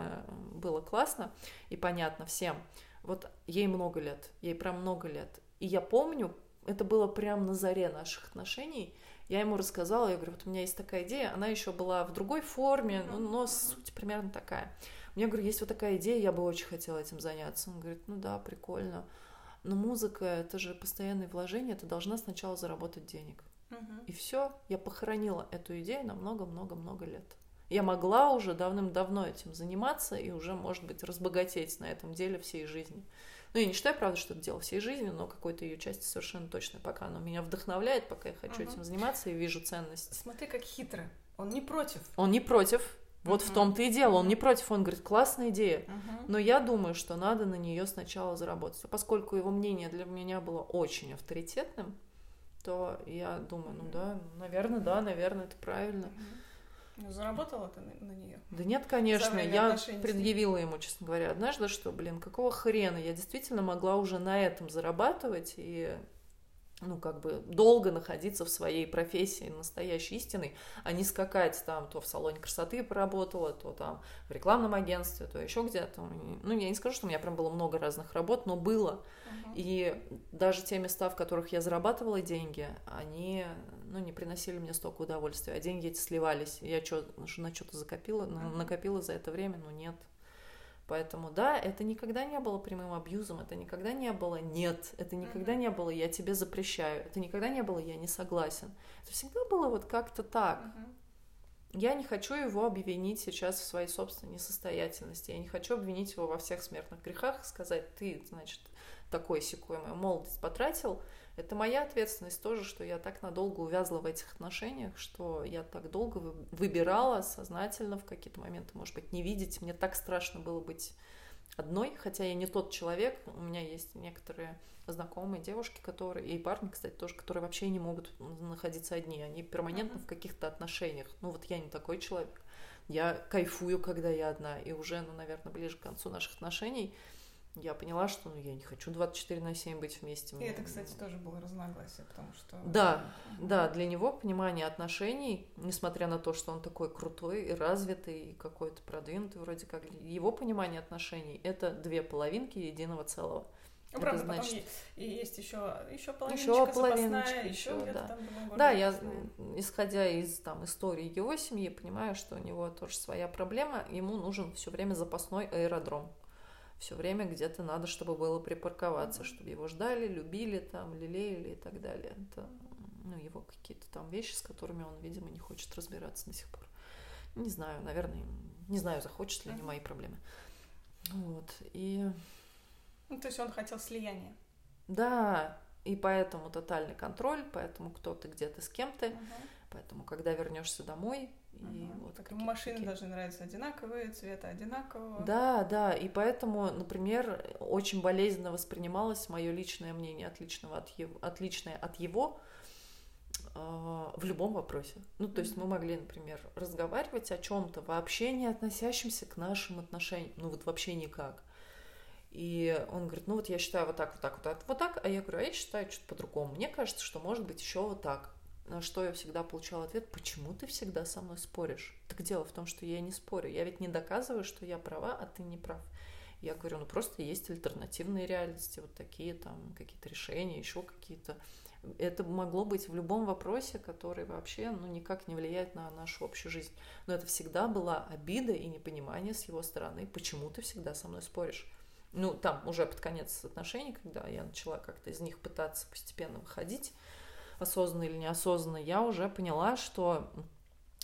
было классно и понятно всем. Вот ей много лет, ей прям много лет. И я помню это было прямо на заре наших отношений. Я ему рассказала, я говорю, вот у меня есть такая идея, она еще была в другой форме, но, но суть примерно такая. Меня, говорю, есть вот такая идея, я бы очень хотела этим заняться. Он говорит, ну да, прикольно. Но музыка, это же постоянное вложение, ты должна сначала заработать денег. Угу. И все, я похоронила эту идею на много-много-много лет. Я могла уже давным-давно этим заниматься и уже, может быть, разбогатеть на этом деле всей жизни. Ну, я не считаю, правда, что это дело всей жизни, но какой-то ее части совершенно точно, пока оно меня вдохновляет, пока я хочу uh этим заниматься и вижу ценность. Смотри, как хитро. Он не против. Он не против. Вот uh в том-то и дело. Он не против, он говорит, классная идея. uh Но я думаю, что надо на нее сначала заработать. Поскольку его мнение для меня было очень авторитетным, то я думаю, ну да, наверное, да, наверное, это правильно. uh ну, заработала ты на, на нее? Да нет, конечно. Я предъявила ему, честно говоря, однажды, что, блин, какого хрена? Я действительно могла уже на этом зарабатывать и ну, как бы долго находиться в своей профессии настоящей истиной, а не скакать там то в салоне красоты поработала, то там в рекламном агентстве, то еще где-то. Ну, я не скажу, что у меня прям было много разных работ, но было. Uh-huh. И даже те места, в которых я зарабатывала деньги, они ну, не приносили мне столько удовольствия, а деньги эти сливались. Я что, на что-то закопила, uh-huh. накопила за это время, ну нет. Поэтому да, это никогда не было прямым абьюзом, это никогда не было нет, это никогда не было я тебе запрещаю, это никогда не было я не согласен. Это всегда было вот как-то так. Я не хочу его обвинить сейчас в своей собственной несостоятельности, я не хочу обвинить его во всех смертных грехах, сказать, ты, значит, такой секой мою молодость потратил, это моя ответственность тоже, что я так надолго увязла в этих отношениях, что я так долго выбирала сознательно в какие-то моменты, может быть, не видеть. Мне так страшно было быть одной, хотя я не тот человек. У меня есть некоторые знакомые девушки, которые, и парни, кстати, тоже, которые вообще не могут находиться одни. Они перманентно в каких-то отношениях. Ну вот я не такой человек. Я кайфую, когда я одна. И уже, ну, наверное, ближе к концу наших отношений – я поняла, что ну, я не хочу 24 на 7 быть вместе. И это, кстати, тоже было разногласие, потому что... Да, да, для него понимание отношений, несмотря на то, что он такой крутой и развитый, и какой-то продвинутый вроде как, его понимание отношений — это две половинки единого целого. Ну, правда, это значит... потом и есть еще, еще половиночка еще половиночка, еще, еще да. Там да, я, исходя из там, истории его семьи, понимаю, что у него тоже своя проблема, ему нужен все время запасной аэродром все время где-то надо, чтобы было припарковаться, чтобы его ждали, любили, там, лелеяли и так далее. Это ну, его какие-то там вещи, с которыми он, видимо, не хочет разбираться до сих пор. Не знаю, наверное, не знаю, захочет ли, не мои проблемы. Вот, и... Ну, то есть он хотел слияния. Да, и поэтому тотальный контроль, поэтому кто ты, где ты, с кем ты, угу. поэтому когда вернешься домой, и угу. вот так машины такие. должны нравиться одинаковые, цвета одинакового. Да, да, и поэтому, например, очень болезненно воспринималось мое личное мнение, отличного от его, отличное от его э, в любом вопросе. Ну, то есть мы могли, например, разговаривать о чем-то вообще не относящемся к нашим отношениям, ну вот вообще никак. И он говорит, ну вот я считаю вот так, вот так, вот так, вот так, а я говорю, а я считаю что-то по-другому. Мне кажется, что может быть еще вот так. На что я всегда получала ответ, почему ты всегда со мной споришь? Так дело в том, что я не спорю. Я ведь не доказываю, что я права, а ты не прав. Я говорю, ну просто есть альтернативные реальности, вот такие там какие-то решения, еще какие-то. Это могло быть в любом вопросе, который вообще ну, никак не влияет на нашу общую жизнь. Но это всегда была обида и непонимание с его стороны, почему ты всегда со мной споришь. Ну, там уже под конец отношений, когда я начала как-то из них пытаться постепенно выходить, осознанно или неосознанно, я уже поняла, что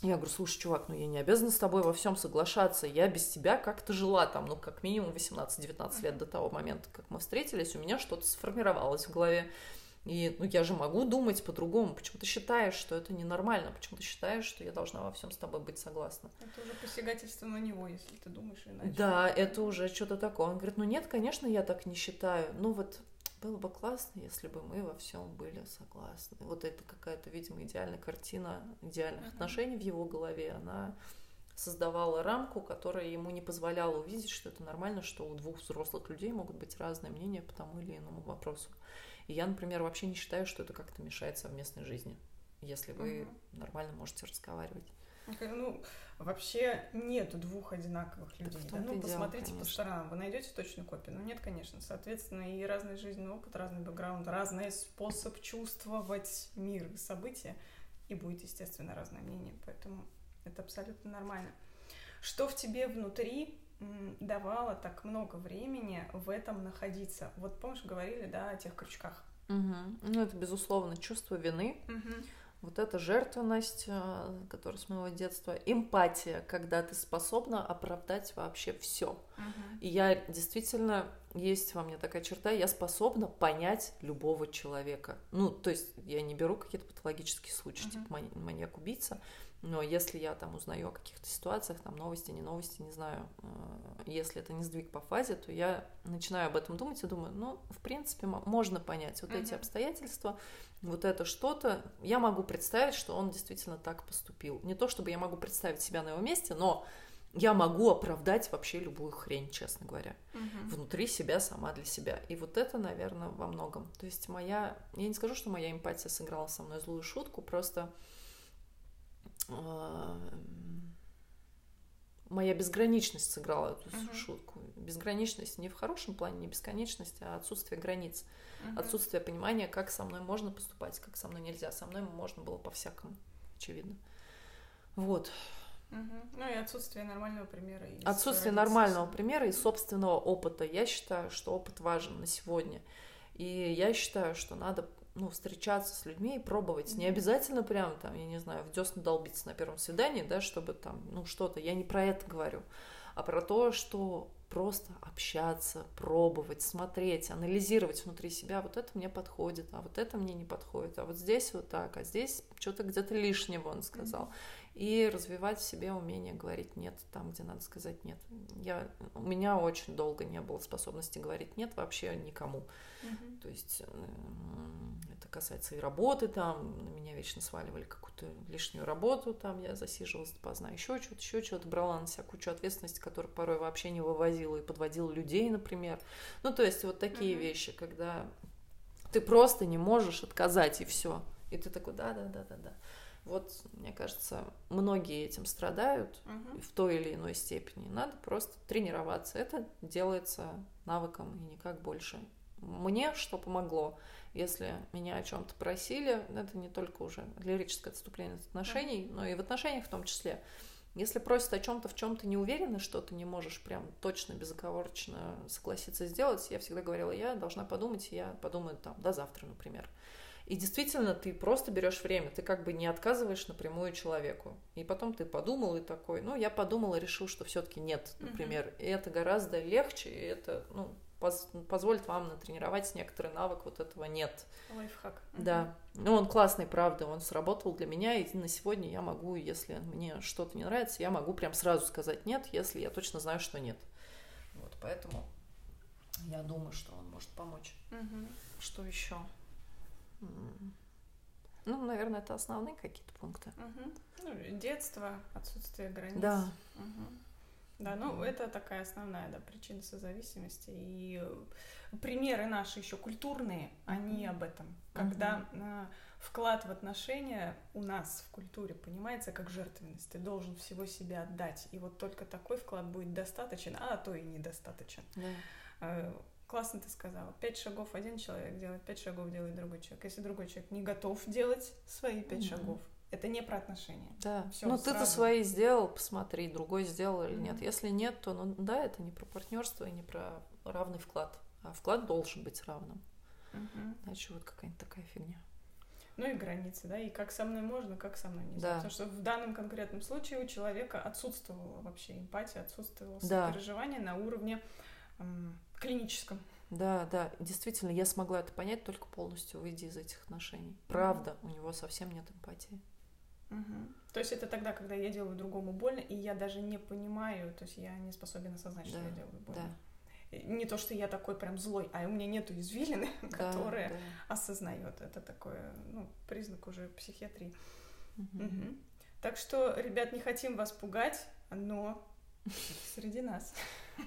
я говорю, слушай, чувак, ну я не обязана с тобой во всем соглашаться. Я без тебя как-то жила там, ну, как минимум 18-19 лет до того момента, как мы встретились, у меня что-то сформировалось в голове. И ну, я же могу думать по-другому. Почему ты считаешь, что это ненормально? Почему ты считаешь, что я должна во всем с тобой быть согласна? Это уже посягательство на него, если ты думаешь иначе. Да, это уже что-то такое. Он говорит, ну нет, конечно, я так не считаю. Ну вот было бы классно, если бы мы во всем были согласны. Вот это какая-то, видимо, идеальная картина идеальных uh-huh. отношений в его голове. Она создавала рамку, которая ему не позволяла увидеть, что это нормально, что у двух взрослых людей могут быть разные мнения по тому или иному вопросу. И я, например, вообще не считаю, что это как-то мешает совместной жизни, если вы uh-huh. нормально можете разговаривать. Ну, вообще нет двух одинаковых людей. Да? Ну, посмотрите дело, по сторонам. Вы найдете точную копию? Ну, нет, конечно. Соответственно, и разный жизненный опыт, разный бэкграунд, разный способ чувствовать мир и события. И будет, естественно, разное мнение. Поэтому это абсолютно нормально. Что в тебе внутри давало так много времени в этом находиться? Вот помнишь, говорили, да, о тех крючках? Угу. Ну, это, безусловно, чувство вины. Угу Вот эта жертвенность, э, которая с моего детства, эмпатия, когда ты способна оправдать вообще все. Uh-huh. И я действительно есть во мне такая черта, я способна понять любого человека. Ну, то есть я не беру какие-то патологические случаи, uh-huh. типа маньяк-убийца, но если я там узнаю о каких-то ситуациях, там новости, не новости, не знаю, э, если это не сдвиг по фазе, то я начинаю об этом думать и думаю, ну, в принципе, можно понять вот uh-huh. эти обстоятельства, вот это что-то, я могу представить, что он действительно так поступил. Не то, чтобы я могу представить себя на его месте, но я могу оправдать вообще любую хрень, честно говоря, угу. внутри себя, сама для себя. И вот это, наверное, во многом. То есть моя, я не скажу, что моя эмпатия сыграла со мной злую шутку, просто а, моя безграничность сыграла эту uh-huh. шутку. Безграничность не в хорошем плане, не бесконечность, а отсутствие границ. Uh-huh. Отсутствие понимания, как со мной можно поступать, как со мной нельзя. Со мной можно было по-всякому, очевидно. Вот. Uh-huh. Ну и отсутствие нормального примера. Отсутствие нормального примера и собственного опыта. Я считаю, что опыт важен на сегодня. И я считаю, что надо ну, встречаться с людьми и пробовать. Не обязательно прям там, я не знаю, в десну долбиться на первом свидании, да, чтобы там, ну, что-то. Я не про это говорю, а про то, что просто общаться, пробовать, смотреть, анализировать внутри себя, вот это мне подходит, а вот это мне не подходит, а вот здесь вот так, а здесь что-то где-то лишнего он сказал. Mm-hmm. И развивать в себе умение говорить нет там, где надо сказать нет. Я, у меня очень долго не было способности говорить нет вообще никому. Mm-hmm. То есть касается и работы, там на меня вечно сваливали какую-то лишнюю работу, там я засиживалась допоздна, еще что-то, еще что-то, брала на себя кучу ответственности, которую порой вообще не вывозила и подводила людей, например. Ну, то есть вот такие mm-hmm. вещи, когда ты просто не можешь отказать, и все. И ты такой, да-да-да-да-да. Вот, мне кажется, многие этим страдают uh-huh. в той или иной степени. Надо просто тренироваться. Это делается навыком и никак больше. Мне что помогло? если меня о чем-то просили, это не только уже лирическое отступление от отношений, но и в отношениях в том числе. Если просят о чем-то, в чем ты не уверена, что ты не можешь прям точно, безоговорочно согласиться сделать, я всегда говорила, я должна подумать, я подумаю там до завтра, например. И действительно, ты просто берешь время, ты как бы не отказываешь напрямую человеку. И потом ты подумал и такой, ну, я подумал и решил, что все-таки нет, например. Mm-hmm. И это гораздо легче, и это, ну, поз позволит вам натренировать некоторый навык, вот этого нет. Лайфхак. Да. Ну, он классный, правда, он сработал для меня, и на сегодня я могу, если мне что-то не нравится, я могу прям сразу сказать нет, если я точно знаю, что нет. Вот, поэтому я думаю, что он может помочь. Угу. Что еще? Ну, наверное, это основные какие-то пункты. Угу. Ну, детство, отсутствие границ. Да. Угу. Да, ну это такая основная да, причина созависимости. И примеры наши еще культурные, они об этом. Когда uh-huh. вклад в отношения у нас в культуре понимается как жертвенность. Ты должен всего себя отдать. И вот только такой вклад будет достаточен, а то и недостаточен. Yeah. Классно ты сказала. Пять шагов один человек делает, пять шагов делает другой человек. Если другой человек не готов делать свои пять mm-hmm. шагов, это не про отношения. Да. Всё, ну, ты-то свои сделал, посмотри, другой сделал или mm-hmm. нет. Если нет, то, ну, да, это не про партнерство и не про равный вклад. А вклад должен быть равным. Mm-hmm. Иначе вот какая-нибудь такая фигня. Ну и границы, да, и как со мной можно, как со мной нельзя. Да. Потому что в данном конкретном случае у человека отсутствовала вообще эмпатия, отсутствовало да. сопереживание на уровне клиническом. Да, да, действительно, я смогла это понять только полностью выйдя из этих отношений. Правда, mm-hmm. у него совсем нет эмпатии. Угу. То есть это тогда, когда я делаю другому больно, и я даже не понимаю, то есть я не способен осознать, да, что я делаю больно. Да. Не то, что я такой прям злой, а у меня нету извилины, да, которая да. осознает. Это такой, ну, признак уже психиатрии. Угу. Угу. Так что, ребят, не хотим вас пугать, но среди нас.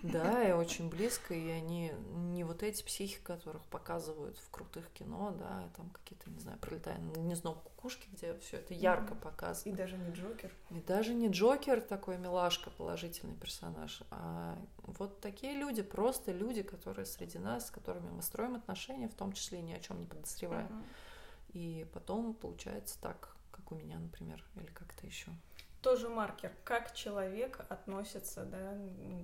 Да, и очень близко, и они не вот эти психи, которых показывают в крутых кино, да, там какие-то, не знаю, пролетая на гнездо кукушки, где все это ярко показано. И даже не Джокер. И даже не Джокер такой милашка, положительный персонаж, а вот такие люди, просто люди, которые среди нас, с которыми мы строим отношения, в том числе и ни о чем не подозреваем. Uh-huh. И потом получается так, как у меня, например, или как-то еще. Тоже маркер, как человек относится да,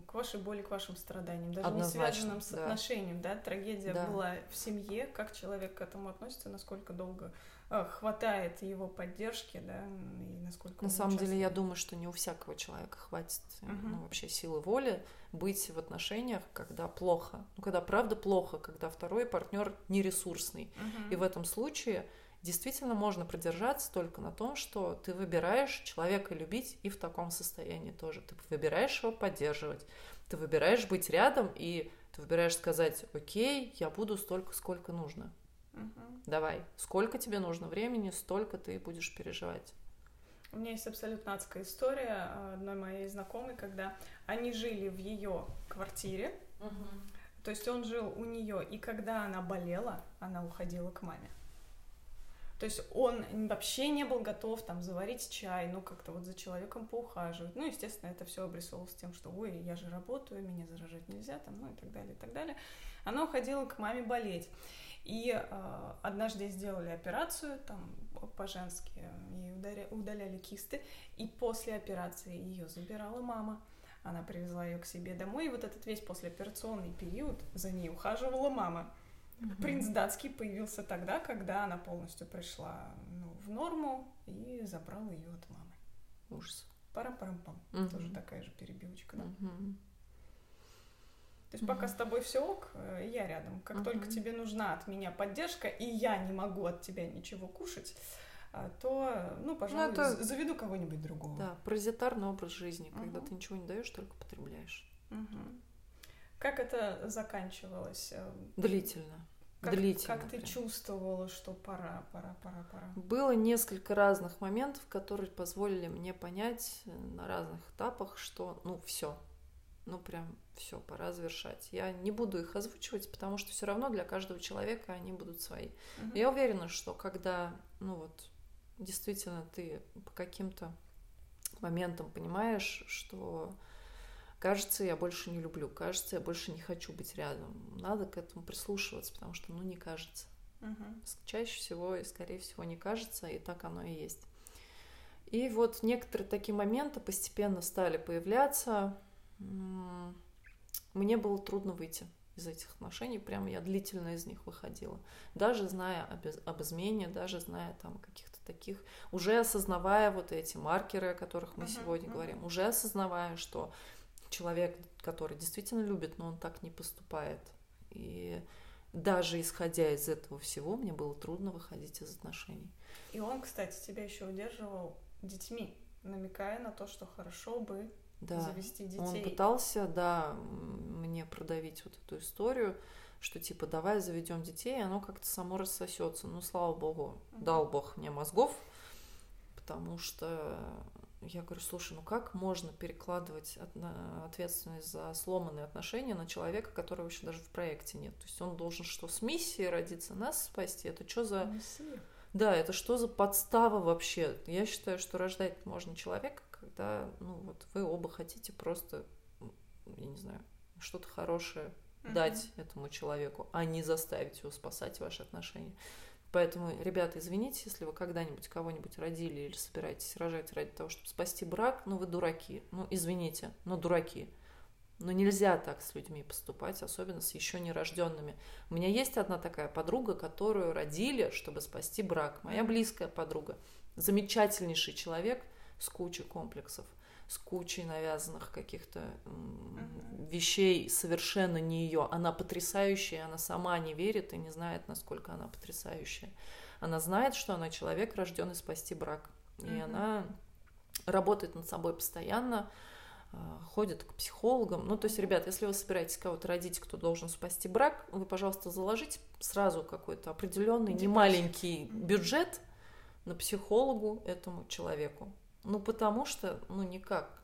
к вашей боли, к вашим страданиям, даже Однозначно, не связанным с да. отношением, да, трагедия да. была в семье, как человек к этому относится, насколько долго э, хватает его поддержки, да, и насколько на самом деле я думаю, что не у всякого человека хватит угу. ну, вообще силы воли быть в отношениях, когда плохо, ну когда правда плохо, когда второй партнер нересурсный, угу. и в этом случае действительно можно продержаться только на том, что ты выбираешь человека любить и в таком состоянии тоже. Ты выбираешь его поддерживать, ты выбираешь быть рядом, и ты выбираешь сказать, окей, я буду столько, сколько нужно. Угу. Давай, сколько тебе нужно времени, столько ты будешь переживать. У меня есть абсолютно адская история одной моей знакомой, когда они жили в ее квартире, угу. то есть он жил у нее, и когда она болела, она уходила к маме. То есть он вообще не был готов там заварить чай, ну как-то вот за человеком поухаживать. Ну, естественно, это все обрисовывалось тем, что ой, я же работаю, меня заражать нельзя, там, ну и так далее, и так далее. Она уходила к маме болеть. И э, однажды сделали операцию, там, по-женски, ей удаля, удаляли кисты, и после операции ее забирала мама. Она привезла ее к себе домой, и вот этот весь послеоперационный период за ней ухаживала мама. Mm-hmm. Принц датский появился тогда, когда она полностью пришла ну, в норму и забрал ее от мамы. Ужас. Парам-парам-пам. Mm-hmm. Тоже такая же перебивочка, да? Mm-hmm. То есть mm-hmm. пока с тобой все ок, э, я рядом. Как mm-hmm. только тебе нужна от меня поддержка, и я не могу от тебя ничего кушать, э, то, ну, пожалуй, ну, это... заведу кого-нибудь другого. Да, паразитарный образ жизни, uh-huh. когда ты ничего не даешь, только потребляешь. Uh-huh. Как это заканчивалось? Э, Длительно. Как, Длительно. Как ты чувствовала, что пора, пора, пора, пора? Было несколько разных моментов, которые позволили мне понять э, на разных этапах, что ну все, ну прям все, пора завершать. Я не буду их озвучивать, потому что все равно для каждого человека они будут свои. Угу. Я уверена, что когда, ну вот, действительно ты по каким-то моментам понимаешь, что кажется, я больше не люблю, кажется, я больше не хочу быть рядом. Надо к этому прислушиваться, потому что, ну, не кажется. Угу. Чаще всего и, скорее всего, не кажется, и так оно и есть. И вот некоторые такие моменты постепенно стали появляться. Мне было трудно выйти из этих отношений, прям я длительно из них выходила. Даже зная об, об измене, даже зная там каких-то таких, уже осознавая вот эти маркеры, о которых мы uh-huh, сегодня uh-huh. говорим, уже осознавая, что человек, который действительно любит, но он так не поступает. И даже исходя из этого всего, мне было трудно выходить из отношений. И он, кстати, тебя еще удерживал детьми, намекая на то, что хорошо бы да. завести детей. Он пытался, да, мне продавить вот эту историю, что типа давай заведем детей, и оно как-то само рассосется. Ну, слава богу, угу. дал Бог мне мозгов, потому что я говорю, слушай, ну как можно перекладывать ответственность за сломанные отношения на человека, которого еще даже в проекте нет? То есть он должен что, с миссией родиться, нас спасти? Это что за... Миссия. Да, это что за подстава вообще? Я считаю, что рождать можно человека, когда, ну вот, вы оба хотите просто, я не знаю, что-то хорошее uh-huh. дать этому человеку, а не заставить его спасать ваши отношения. Поэтому, ребята, извините, если вы когда-нибудь кого-нибудь родили или собираетесь рожать ради того, чтобы спасти брак, ну вы дураки. Ну, извините, но дураки. Но нельзя так с людьми поступать, особенно с еще нерожденными. У меня есть одна такая подруга, которую родили, чтобы спасти брак. Моя близкая подруга. Замечательнейший человек с кучей комплексов с кучей навязанных каких-то uh-huh. вещей совершенно не ее. Она потрясающая, она сама не верит и не знает, насколько она потрясающая. Она знает, что она человек, рожденный спасти брак. И она работает над собой постоянно, а, ходит к психологам. Ну, то есть, ребят, если вы собираетесь кого-то родить, кто должен спасти брак, вы, пожалуйста, заложите сразу какой-то определенный немаленький бюджет на психологу этому человеку. Ну, потому что, ну, никак.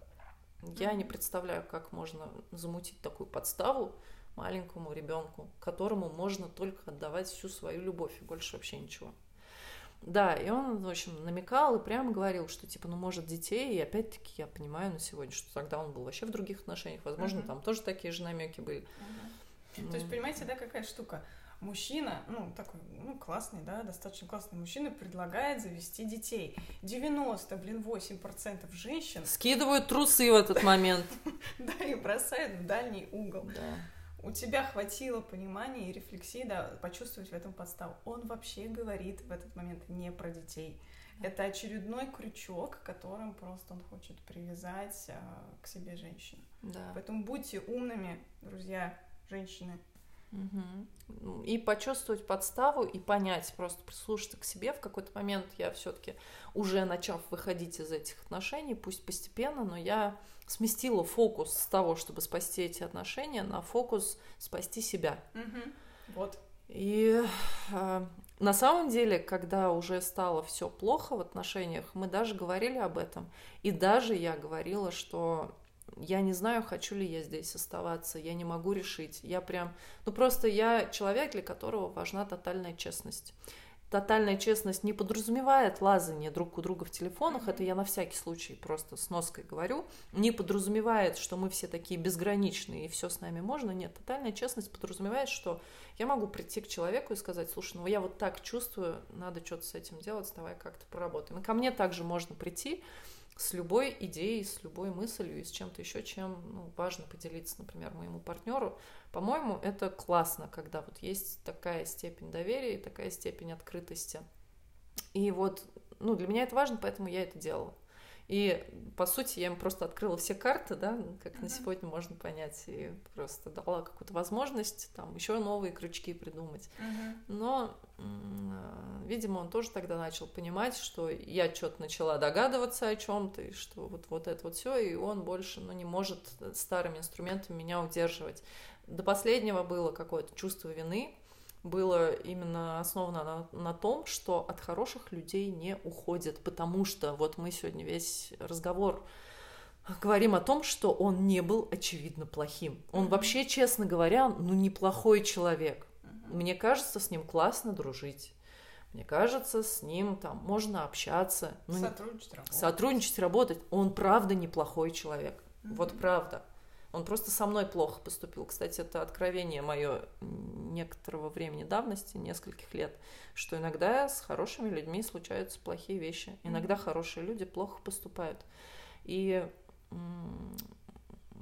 Я не представляю, как можно замутить такую подставу маленькому ребенку, которому можно только отдавать всю свою любовь и больше вообще ничего. Да, и он, в общем, намекал и прямо говорил, что, типа, ну, может, детей, и опять-таки я понимаю на сегодня, что тогда он был вообще в других отношениях, возможно, uh-huh. там тоже такие же намеки были. Ну. То есть, понимаете, да, какая штука? Мужчина, ну, такой, ну, классный, да, достаточно классный мужчина предлагает завести детей. 90, блин, 8% женщин... Скидывают трусы в этот момент. Да, и бросают в дальний угол. У тебя хватило понимания и рефлексии, да, почувствовать в этом подставу. Он вообще говорит в этот момент не про детей. Это очередной крючок, которым просто он хочет привязать а, к себе женщину. Да. Поэтому будьте умными, друзья, женщины. Угу. И почувствовать подставу и понять, просто прислушаться к себе. В какой-то момент я все-таки уже начав выходить из этих отношений, пусть постепенно, но я сместила фокус с того, чтобы спасти эти отношения, на фокус спасти себя. Угу. Вот. И э, на самом деле, когда уже стало все плохо в отношениях, мы даже говорили об этом. И даже я говорила, что я не знаю, хочу ли я здесь оставаться, я не могу решить. Я прям, ну просто я человек, для которого важна тотальная честность тотальная честность не подразумевает лазание друг у друга в телефонах, это я на всякий случай просто с ноской говорю, не подразумевает, что мы все такие безграничные и все с нами можно, нет, тотальная честность подразумевает, что я могу прийти к человеку и сказать, слушай, ну я вот так чувствую, надо что-то с этим делать, давай как-то поработаем. И ко мне также можно прийти, с любой идеей, с любой мыслью и с чем-то еще, чем ну, важно поделиться, например, моему партнеру. По-моему, это классно, когда вот есть такая степень доверия и такая степень открытости. И вот, ну, для меня это важно, поэтому я это делала. И, по сути, я им просто открыла все карты, да, как uh-huh. на сегодня можно понять, и просто дала какую-то возможность там еще новые крючки придумать. Uh-huh. Но, видимо, он тоже тогда начал понимать, что я что-то начала догадываться о чем-то, и что вот, вот это вот все, и он больше ну, не может старыми инструментами меня удерживать. До последнего было какое-то чувство вины, было именно основано на, на том, что от хороших людей не уходят, потому что вот мы сегодня весь разговор говорим о том, что он не был очевидно плохим. Он mm-hmm. вообще, честно говоря, ну неплохой человек. Mm-hmm. Мне кажется, с ним классно дружить. Мне кажется, с ним там можно общаться. Ну, сотрудничать, работать. Сотрудничать, работать. Он правда неплохой человек. Mm-hmm. Вот правда. Он просто со мной плохо поступил. Кстати, это откровение мое некоторого времени давности, нескольких лет, что иногда с хорошими людьми случаются плохие вещи. Иногда хорошие люди плохо поступают. И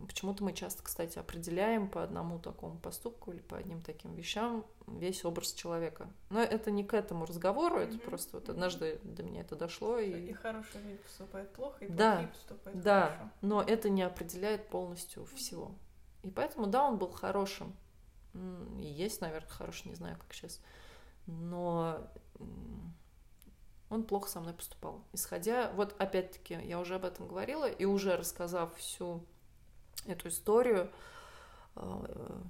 Почему-то мы часто, кстати, определяем по одному такому поступку или по одним таким вещам весь образ человека. Но это не к этому разговору, это mm-hmm. просто вот однажды до меня это дошло. И, и хорошие люди поступают плохо, и да, плохие поступают да, хорошо. но это не определяет полностью всего. И поэтому, да, он был хорошим. И есть, наверное, хороший, не знаю, как сейчас. Но он плохо со мной поступал. Исходя, вот опять-таки, я уже об этом говорила, и уже рассказав всю эту историю, э,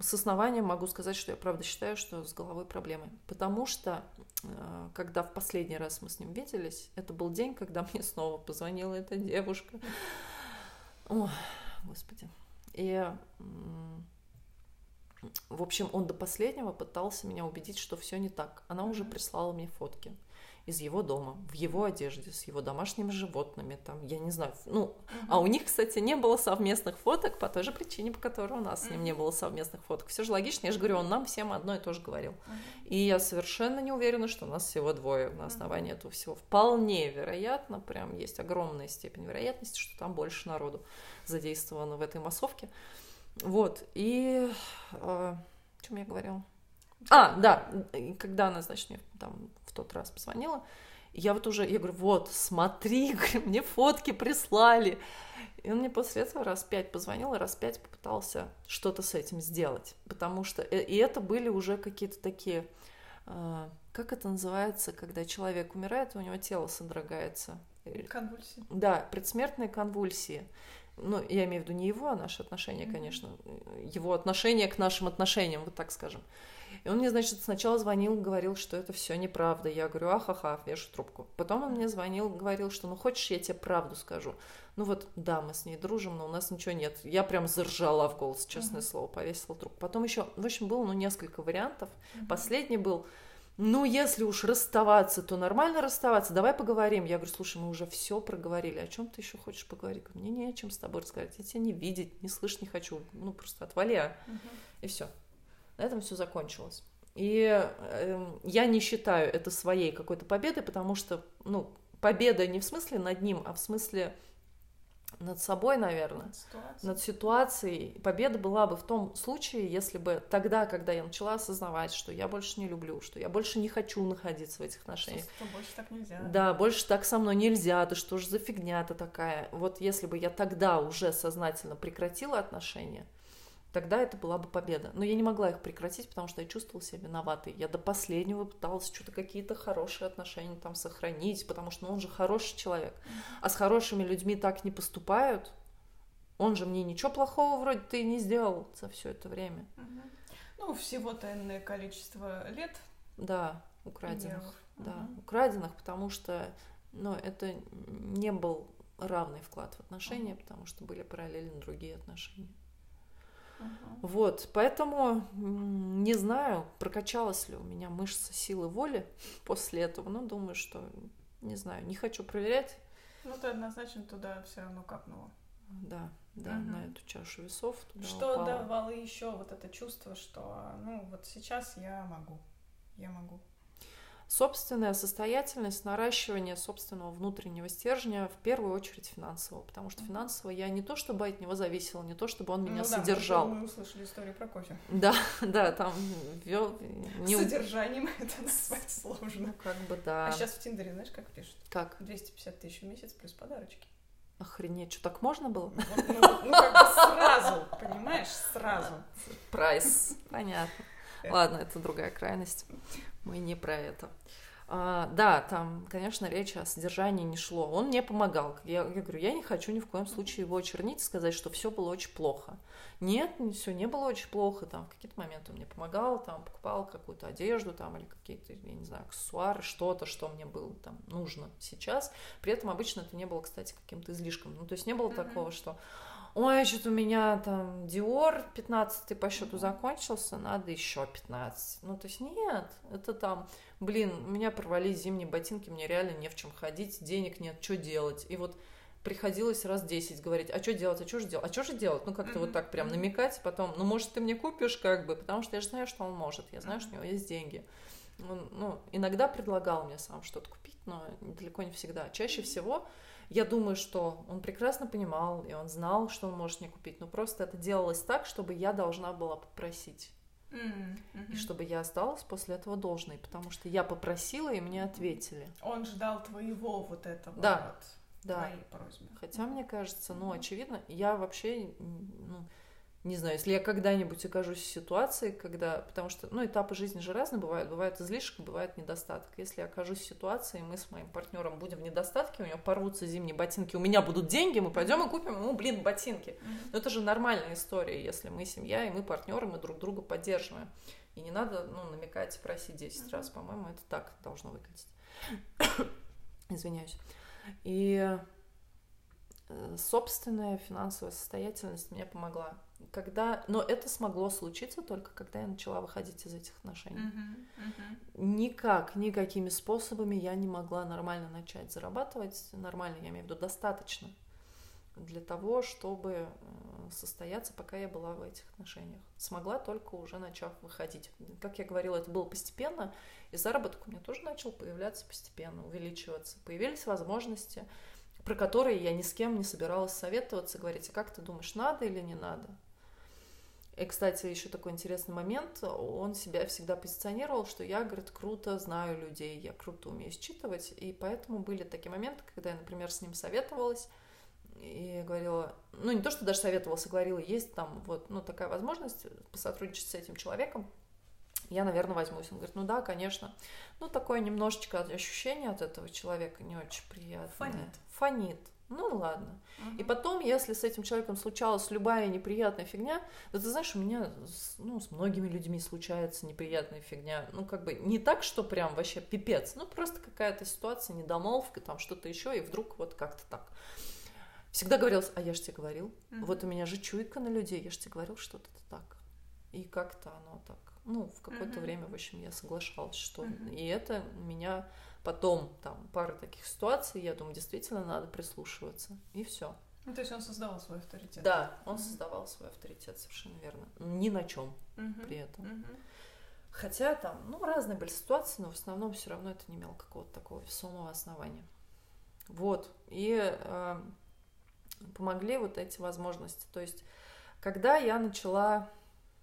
с основанием могу сказать, что я правда считаю, что с головой проблемы. Потому что, э, когда в последний раз мы с ним виделись, это был день, когда мне снова позвонила эта девушка. О, господи. И, в общем, он до последнего пытался меня убедить, что все не так. Она уже прислала мне фотки из его дома, в его одежде, с его домашними животными, там, я не знаю, ну, uh-huh. а у них, кстати, не было совместных фоток по той же причине, по которой у нас с ним не было совместных фоток. Все же логично, я же говорю, он нам всем одно и то же говорил. Uh-huh. И я совершенно не уверена, что у нас всего двое на основании uh-huh. этого всего. Вполне вероятно, прям есть огромная степень вероятности, что там больше народу задействовано в этой массовке. Вот, и... Э, о чем я говорила? А, да, когда она, значит, мне там тот раз позвонила, я вот уже, я говорю, вот, смотри, мне фотки прислали. И он мне после этого раз пять позвонил, и раз пять попытался что-то с этим сделать. Потому что... Э, и это были уже какие-то такие... А, как это называется, когда человек умирает, и у него тело содрогается? Конвульсии. Да, предсмертные конвульсии. Ну, я имею в виду не его, а наши отношения, конечно. Его отношение к нашим отношениям, вот так скажем. И он мне, значит, сначала звонил, говорил, что это все неправда. Я говорю, ахаха, вешу трубку. Потом он мне звонил, говорил, что ну хочешь, я тебе правду скажу. Ну вот, да, мы с ней дружим, но у нас ничего нет. Я прям заржала в голос, честное uh-huh. слово, повесила трубку. Потом еще, в общем, было ну несколько вариантов. Uh-huh. Последний был, ну, если уж расставаться, то нормально расставаться, давай поговорим. Я говорю, слушай, мы уже все проговорили, о чем ты еще хочешь поговорить? Мне не о чем с тобой разговаривать, я тебя не видеть, не слышать не хочу, ну, просто отвали, uh-huh. и все. На этом все закончилось. И э, я не считаю это своей какой-то победой, потому что, ну, победа не в смысле над ним, а в смысле над собой, наверное, над, над ситуацией. Победа была бы в том случае, если бы тогда, когда я начала осознавать, что я больше не люблю, что я больше не хочу находиться в этих отношениях. Что, больше так нельзя. Да, больше так со мной нельзя, да что же за фигня-то такая. Вот если бы я тогда уже сознательно прекратила отношения, тогда это была бы победа. Но я не могла их прекратить, потому что я чувствовала себя виноватой. Я до последнего пыталась что-то какие-то хорошие отношения там сохранить, потому что ну, он же хороший человек. А с хорошими людьми так не поступают. Он же мне ничего плохого вроде ты не сделал за все это время. Ну, всего-то энное количество лет. Да, украденных. Вверх. Да, угу. украденных, потому что ну, это не был равный вклад в отношения, угу. потому что были параллельно другие отношения. Угу. Вот, поэтому не знаю, прокачалась ли у меня мышца силы воли после этого, но думаю, что не знаю, не хочу проверять. Ну, ты однозначно туда все равно капнула. Да, да, угу. на эту чашу весов. Туда что упала. давало еще вот это чувство, что ну вот сейчас я могу, я могу собственная состоятельность, наращивание собственного внутреннего стержня, в первую очередь финансового, потому что финансово я не то чтобы от него зависела, не то чтобы он меня ну, содержал. Да, мы услышали историю про кофе. Да, да, там вел... Не... Содержанием это назвать сложно. Ну, как бы да. А сейчас в Тиндере знаешь, как пишут? Как? 250 тысяч в месяц плюс подарочки. Охренеть, что так можно было? Вот, ну, ну, как бы сразу, понимаешь, сразу. Прайс, понятно. Ладно, это другая крайность. Мы не про это. А, да, там, конечно, речь о содержании не шло. Он мне помогал. Я, я говорю, я не хочу ни в коем случае его очернить, сказать, что все было очень плохо. Нет, все не было очень плохо. Там в какие-то моменты он мне помогал, там покупал какую-то одежду, там или какие-то, я не знаю, аксессуары, что-то, что мне было там нужно сейчас. При этом обычно это не было, кстати, каким-то излишком. Ну, то есть не было mm-hmm. такого, что ой, что-то у меня там Диор 15 по счету закончился, надо еще 15. Ну, то есть нет, это там, блин, у меня порвались зимние ботинки, мне реально не в чем ходить, денег нет, что делать? И вот приходилось раз 10 говорить, а что делать, а что же делать, а что же делать? Ну, как-то mm-hmm. вот так прям намекать, потом, ну, может, ты мне купишь, как бы, потому что я же знаю, что он может, я знаю, что у него есть деньги. Он, ну, иногда предлагал мне сам что-то купить, но далеко не всегда. Чаще всего я думаю, что он прекрасно понимал, и он знал, что он может мне купить, но просто это делалось так, чтобы я должна была попросить. Mm-hmm. И чтобы я осталась после этого должной, потому что я попросила, и мне ответили. Он ждал твоего вот этого да. вот, да. твоей просьбы. Хотя, мне кажется, ну, очевидно, я вообще, ну, не знаю, если я когда-нибудь окажусь в ситуации, когда, потому что, ну, этапы жизни же разные бывают, бывает излишек, бывает недостаток. Если я окажусь в ситуации, мы с моим партнером будем в недостатке, у него порвутся зимние ботинки, у меня будут деньги, мы пойдем и купим ему, блин, ботинки. Но это же нормальная история, если мы семья, и мы партнеры, мы друг друга поддерживаем. И не надо, ну, намекать и просить 10 раз, по-моему, это так должно выглядеть. Извиняюсь. И э, собственная финансовая состоятельность мне помогла когда, но это смогло случиться только когда я начала выходить из этих отношений. Uh-huh, uh-huh. Никак, никакими способами я не могла нормально начать зарабатывать, нормально, я имею в виду достаточно для того, чтобы э, состояться, пока я была в этих отношениях. Смогла только уже начав выходить. Как я говорила, это было постепенно, и заработок у меня тоже начал появляться постепенно, увеличиваться. Появились возможности, про которые я ни с кем не собиралась советоваться, говорить, а как ты думаешь, надо или не надо? И, кстати, еще такой интересный момент. Он себя всегда позиционировал, что я, говорит, круто знаю людей, я круто умею считывать. И поэтому были такие моменты, когда я, например, с ним советовалась и говорила, ну не то, что даже советовалась, а говорила, есть там вот, ну такая возможность посотрудничать с этим человеком, я, наверное, возьмусь. Он говорит, ну да, конечно. Ну, такое немножечко ощущение от этого человека не очень приятное. Фонит. Фонит. Ну ладно. Uh-huh. И потом, если с этим человеком случалась любая неприятная фигня, да ты знаешь, у меня ну, с многими людьми случается неприятная фигня. Ну, как бы не так, что прям вообще пипец, ну просто какая-то ситуация, недомолвка, там что-то еще, и вдруг вот как-то так. Всегда говорилось, а я же тебе говорил, uh-huh. вот у меня же чуйка на людей, я же тебе говорил, что это так. И как-то оно так. Ну, в какое-то uh-huh. время, в общем, я соглашалась, что... Uh-huh. И это меня потом там пара таких ситуаций, я думаю, действительно надо прислушиваться. И все. Ну, то есть он создавал свой авторитет. Да, он mm-hmm. создавал свой авторитет, совершенно верно. Ни на чем mm-hmm. при этом. Mm-hmm. Хотя там, ну, разные были ситуации, но в основном все равно это не имело какого-то такого весомого основания. Вот. И э, помогли вот эти возможности. То есть, когда я начала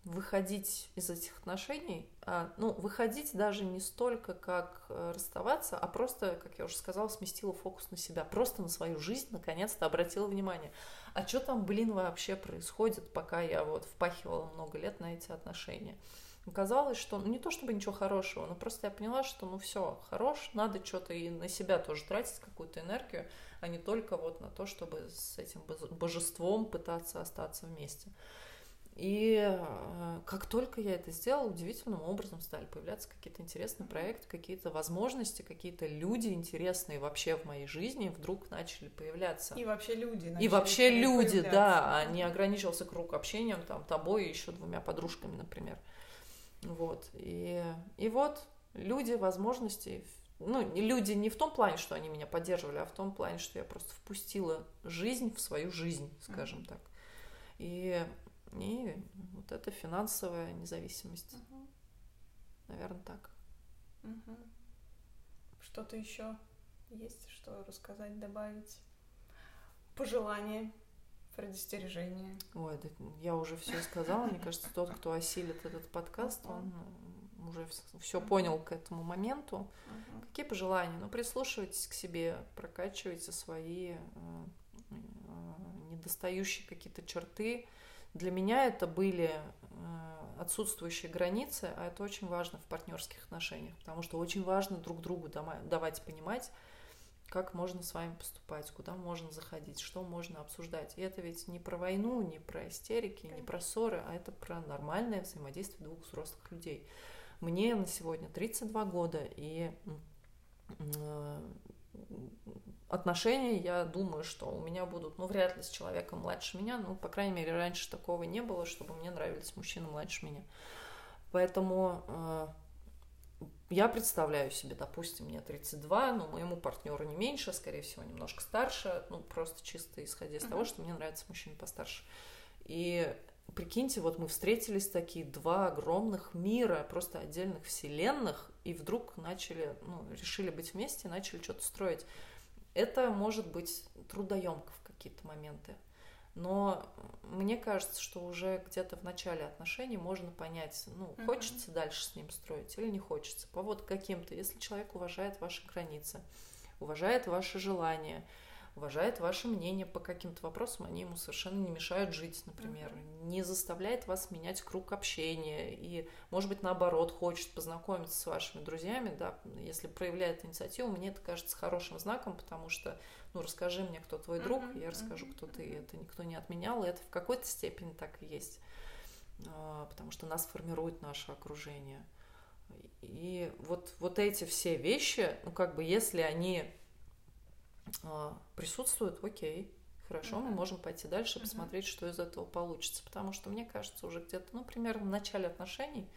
выходить из этих отношений, а, ну, выходить даже не столько, как э, расставаться, а просто, как я уже сказала, сместила фокус на себя, просто на свою жизнь, наконец-то обратила внимание. А что там, блин, вообще происходит, пока я вот впахивала много лет на эти отношения? Оказалось, что ну, не то чтобы ничего хорошего, но просто я поняла, что ну все, хорош, надо что-то и на себя тоже тратить какую-то энергию, а не только вот на то, чтобы с этим божеством пытаться остаться вместе. И э, как только я это сделала, удивительным образом стали появляться какие-то интересные проекты, какие-то возможности, какие-то люди интересные вообще в моей жизни вдруг начали появляться. И вообще люди. И вообще люди, да, а не ограничился круг общения там тобой и еще двумя подружками, например. Вот. И, и вот люди, возможности, ну, люди не в том плане, что они меня поддерживали, а в том плане, что я просто впустила жизнь в свою жизнь, скажем mm-hmm. так. И и вот это финансовая независимость. Угу. Наверное, так. Угу. Что-то еще есть, что рассказать, добавить? Пожелания, предостережения. Ой, да я уже все сказала. Мне кажется, тот, кто осилит этот подкаст, он уже все понял к этому моменту. Какие пожелания? Ну, прислушивайтесь к себе, прокачивайте свои э, э, недостающие какие-то черты, для меня это были э, отсутствующие границы, а это очень важно в партнерских отношениях, потому что очень важно друг другу давать понимать, как можно с вами поступать, куда можно заходить, что можно обсуждать. И это ведь не про войну, не про истерики, не про ссоры, а это про нормальное взаимодействие двух взрослых людей. Мне на сегодня 32 года, и отношения, я думаю, что у меня будут, ну, вряд ли с человеком младше меня, ну, по крайней мере, раньше такого не было, чтобы мне нравились мужчины младше меня. Поэтому э, я представляю себе, допустим, мне 32, но моему партнеру не меньше, скорее всего, немножко старше, ну, просто чисто исходя из uh-huh. того, что мне нравится мужчина постарше. И прикиньте, вот мы встретились такие два огромных мира, просто отдельных вселенных, и вдруг начали, ну, решили быть вместе, начали что-то строить. Это может быть трудоемко в какие-то моменты. Но мне кажется, что уже где-то в начале отношений можно понять, ну, uh-huh. хочется дальше с ним строить или не хочется. По вот каким-то, если человек уважает ваши границы, уважает ваши желания, уважает ваше мнение по каким-то вопросам, они ему совершенно не мешают жить, например, uh-huh. не заставляет вас менять круг общения и, может быть, наоборот, хочет познакомиться с вашими друзьями, да, если проявляет инициативу, мне это кажется хорошим знаком, потому что, ну, расскажи мне, кто твой друг, uh-huh. я расскажу, кто ты, это никто не отменял, и это в какой-то степени так и есть, а, потому что нас формирует наше окружение. И вот, вот эти все вещи, ну, как бы, если они присутствует, окей, хорошо, мы можем пойти дальше, посмотреть, что из этого получится. Потому что, мне кажется, уже где-то, ну, примерно в начале отношений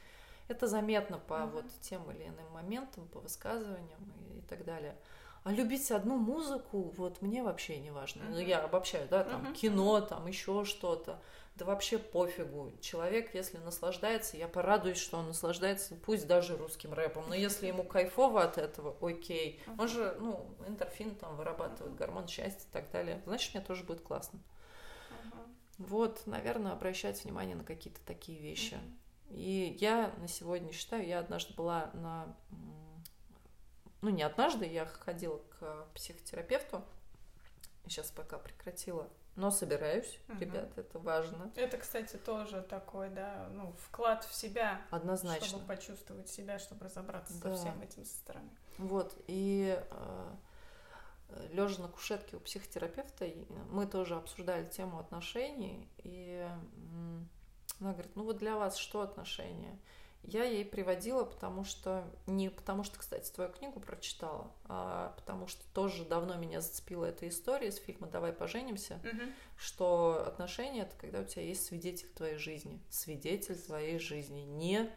это заметно по вот тем или иным моментам, по высказываниям и, и так далее. А любить одну музыку, вот мне вообще не важно. Uh-huh. Ну, я обобщаю, да, там uh-huh. кино, там еще что-то да вообще пофигу. Человек, если наслаждается, я порадуюсь, что он наслаждается, пусть даже русским рэпом, но если ему кайфово от этого, окей. Он же, ну, эндорфин там вырабатывает гормон счастья и так далее. Значит, мне тоже будет классно. Вот, наверное, обращать внимание на какие-то такие вещи. И я на сегодня считаю, я однажды была на... Ну, не однажды, я ходила к психотерапевту, сейчас пока прекратила но собираюсь, угу. ребят, это важно. Это, кстати, тоже такой, да, ну, вклад в себя. Однозначно. Чтобы почувствовать себя, чтобы разобраться да. со всем этим со стороны. Вот, и э, лежа на кушетке у психотерапевта, мы тоже обсуждали тему отношений, и она говорит, ну вот для вас что отношения? Я ей приводила, потому что не потому что, кстати, твою книгу прочитала, а потому что тоже давно меня зацепила эта история из фильма "Давай поженимся", угу. что отношения это когда у тебя есть свидетель твоей жизни, свидетель твоей жизни, не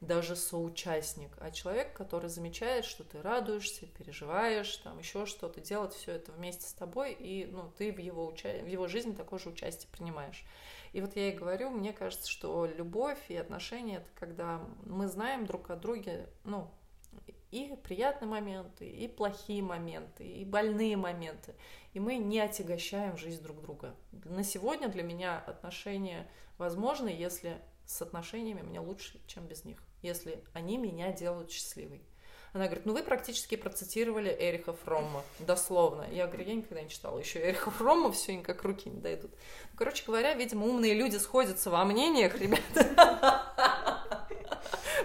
даже соучастник, а человек, который замечает, что ты радуешься, переживаешь, там еще что-то, делает все это вместе с тобой, и ну, ты в его, уча... в его жизни такое же участие принимаешь. И вот я и говорю, мне кажется, что любовь и отношения это когда мы знаем друг о друге, ну, и приятные моменты, и плохие моменты, и больные моменты. И мы не отягощаем жизнь друг друга. На сегодня для меня отношения возможны, если с отношениями мне лучше, чем без них, если они меня делают счастливой. Она говорит, ну вы практически процитировали Эриха Фромма, дословно. Я говорю, я никогда не читала еще Эриха Фромма, все никак руки не дойдут. Короче говоря, видимо, умные люди сходятся во мнениях, ребята.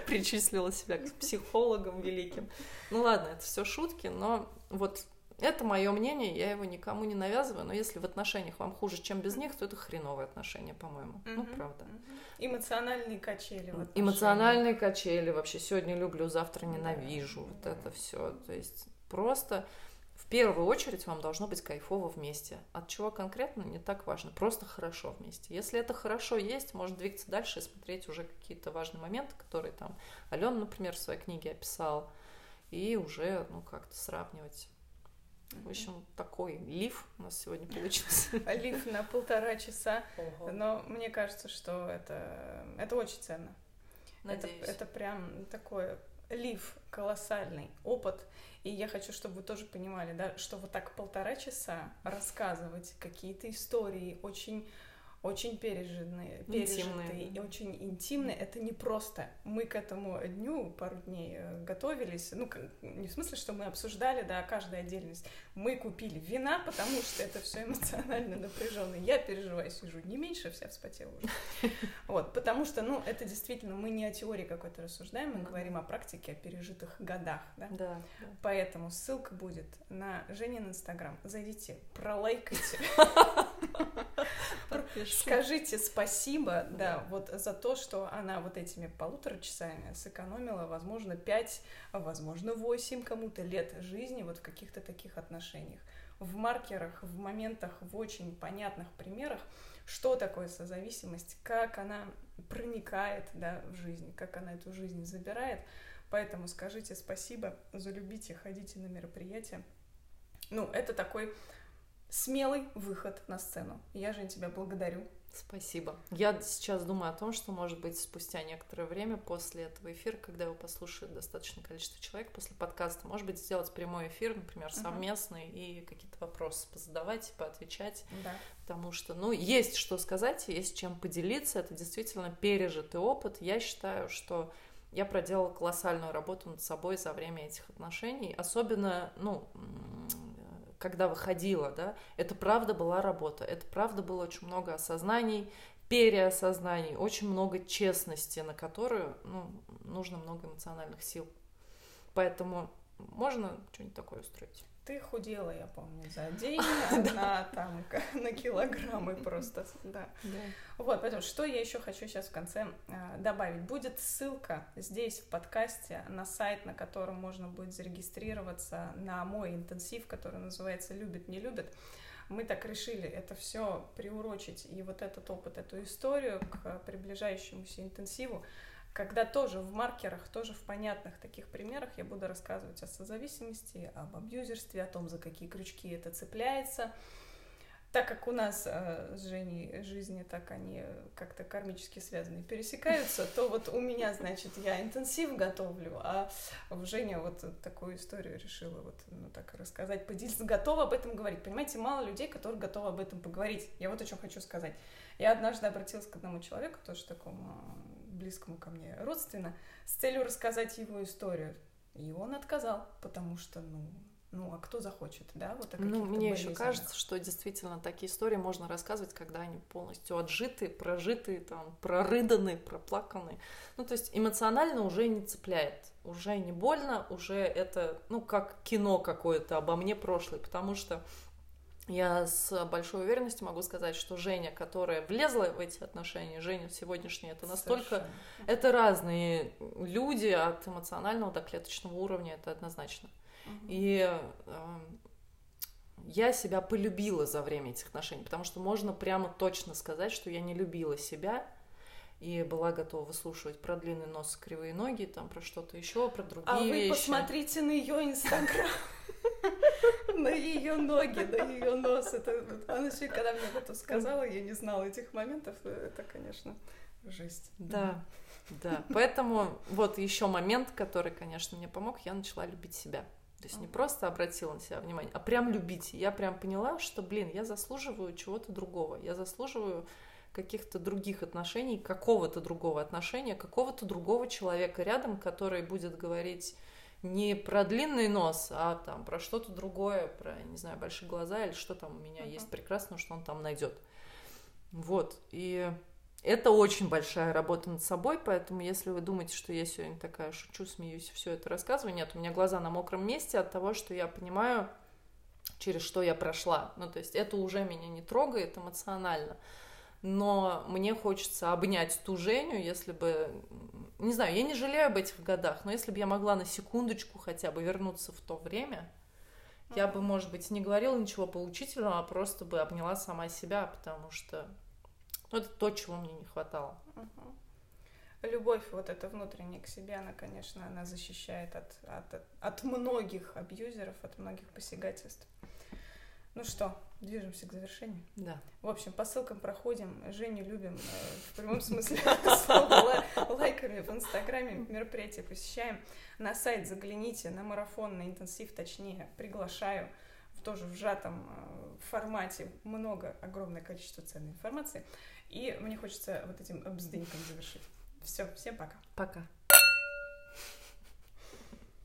Причислила себя к психологам великим. Ну ладно, это все шутки, но вот это мое мнение, я его никому не навязываю, но если в отношениях вам хуже, чем без них, то это хреновые отношения, по-моему. Mm-hmm. Ну, правда. Mm-hmm. Эмоциональные качели. Эмоциональные качели. Вообще, сегодня люблю, завтра ненавижу. Да. Вот это все. То есть просто в первую очередь вам должно быть кайфово вместе. От чего конкретно не так важно. Просто хорошо вместе. Если это хорошо есть, можно двигаться дальше и смотреть уже какие-то важные моменты, которые там Алена, например, в своей книге описала, и уже, ну, как-то сравнивать в общем, такой лиф у нас сегодня получился. Лиф на полтора часа. Ого. Но мне кажется, что это, это очень ценно. Надеюсь. Это, это прям такой лиф колоссальный опыт. И я хочу, чтобы вы тоже понимали, да, что вот так полтора часа рассказывать какие-то истории очень очень пережитые, пережитые и очень интимные. Это не просто. Мы к этому дню пару дней э, готовились. Ну, не в смысле, что мы обсуждали, да, каждая отдельность. Мы купили вина, потому что это все эмоционально напряженно. Я переживаю, сижу не меньше, вся вспотела уже. Вот, потому что, ну, это действительно, мы не о теории какой-то рассуждаем, мы говорим о практике, о пережитых годах, да? Да. Поэтому ссылка будет на Женин Инстаграм. Зайдите, пролайкайте. Скажите спасибо, да, вот за то, что она вот этими полутора часами сэкономила, возможно, пять, возможно, восемь кому-то лет жизни вот в каких-то таких отношениях. В маркерах, в моментах, в очень понятных примерах, что такое созависимость, как она проникает да, в жизнь, как она эту жизнь забирает. Поэтому скажите спасибо, залюбите, ходите на мероприятия. Ну, это такой смелый выход на сцену. Я, Жень, тебя благодарю. Спасибо. Я сейчас думаю о том, что, может быть, спустя некоторое время после этого эфира, когда его послушает достаточное количество человек после подкаста, может быть, сделать прямой эфир, например, совместный, uh-huh. и какие-то вопросы позадавать, поотвечать. Да. Потому что, ну, есть что сказать, есть чем поделиться. Это действительно пережитый опыт. Я считаю, что я проделала колоссальную работу над собой за время этих отношений. Особенно, ну, когда выходила, да, это правда была работа, это правда было очень много осознаний, переосознаний, очень много честности, на которую ну, нужно много эмоциональных сил. Поэтому можно что-нибудь такое устроить. Ты худела, я помню, за день на, там, на килограммы просто, да. Вот, поэтому что я еще хочу сейчас в конце а, добавить. Будет ссылка здесь в подкасте на сайт, на котором можно будет зарегистрироваться на мой интенсив, который называется «Любит, не любит». Мы так решили это все приурочить и вот этот опыт, эту историю к приближающемуся интенсиву когда тоже в маркерах, тоже в понятных таких примерах я буду рассказывать о созависимости, об абьюзерстве, о том, за какие крючки это цепляется. Так как у нас э, с Женей жизни так они как-то кармически связаны пересекаются, то вот у меня, значит, я интенсив готовлю, а Женя вот такую историю решила вот ну, так рассказать, поделиться, готова об этом говорить. Понимаете, мало людей, которые готовы об этом поговорить. Я вот о чем хочу сказать. Я однажды обратилась к одному человеку, тоже такому близкому ко мне родственно, с целью рассказать его историю. И он отказал, потому что, ну, ну, а кто захочет, да, вот Ну, мне еще кажется, что действительно такие истории можно рассказывать, когда они полностью отжиты, прожиты, там, прорыданы, проплаканы. Ну, то есть эмоционально уже не цепляет, уже не больно, уже это, ну, как кино какое-то обо мне прошлое, потому что я с большой уверенностью могу сказать, что Женя, которая влезла в эти отношения, Женя сегодняшняя, это настолько... Совершенно. Это разные люди от эмоционального до клеточного уровня, это однозначно. Угу. И э, я себя полюбила за время этих отношений, потому что можно прямо точно сказать, что я не любила себя, и была готова выслушивать про длинный нос, кривые ноги, там про что-то еще, про другие а вещи. А вы посмотрите на ее инстаграм, на ее ноги, на ее нос. Это она все, когда мне это сказала, я не знала этих моментов. Это, конечно, жесть. Да, да. Поэтому вот еще момент, который, конечно, мне помог, я начала любить себя. То есть не просто обратила на себя внимание, а прям любить. Я прям поняла, что, блин, я заслуживаю чего-то другого. Я заслуживаю каких-то других отношений, какого-то другого отношения, какого-то другого человека рядом, который будет говорить не про длинный нос, а там про что-то другое, про, не знаю, большие глаза или что там у меня uh-huh. есть прекрасно, что он там найдет. Вот. И это очень большая работа над собой, поэтому если вы думаете, что я сегодня такая шучу, смеюсь, все это рассказываю, нет, у меня глаза на мокром месте от того, что я понимаю, через что я прошла. Ну, то есть это уже меня не трогает эмоционально но мне хочется обнять ту Женю, если бы, не знаю, я не жалею об этих годах, но если бы я могла на секундочку хотя бы вернуться в то время, я бы, может быть, не говорила ничего поучительного, а просто бы обняла сама себя, потому что ну, это то, чего мне не хватало. Любовь вот эта внутренняя к себе, она, конечно, она защищает от, от, от многих абьюзеров, от многих посягательств. Ну что, движемся к завершению? Да. В общем, по ссылкам проходим. Женю любим э, в прямом смысле слова. Лайками в Инстаграме мероприятия посещаем. На сайт загляните, на марафон, на интенсив, точнее, приглашаю в тоже в сжатом э, формате много, огромное количество ценной информации. И мне хочется вот этим бздыньком завершить. Все, всем пока. Пока.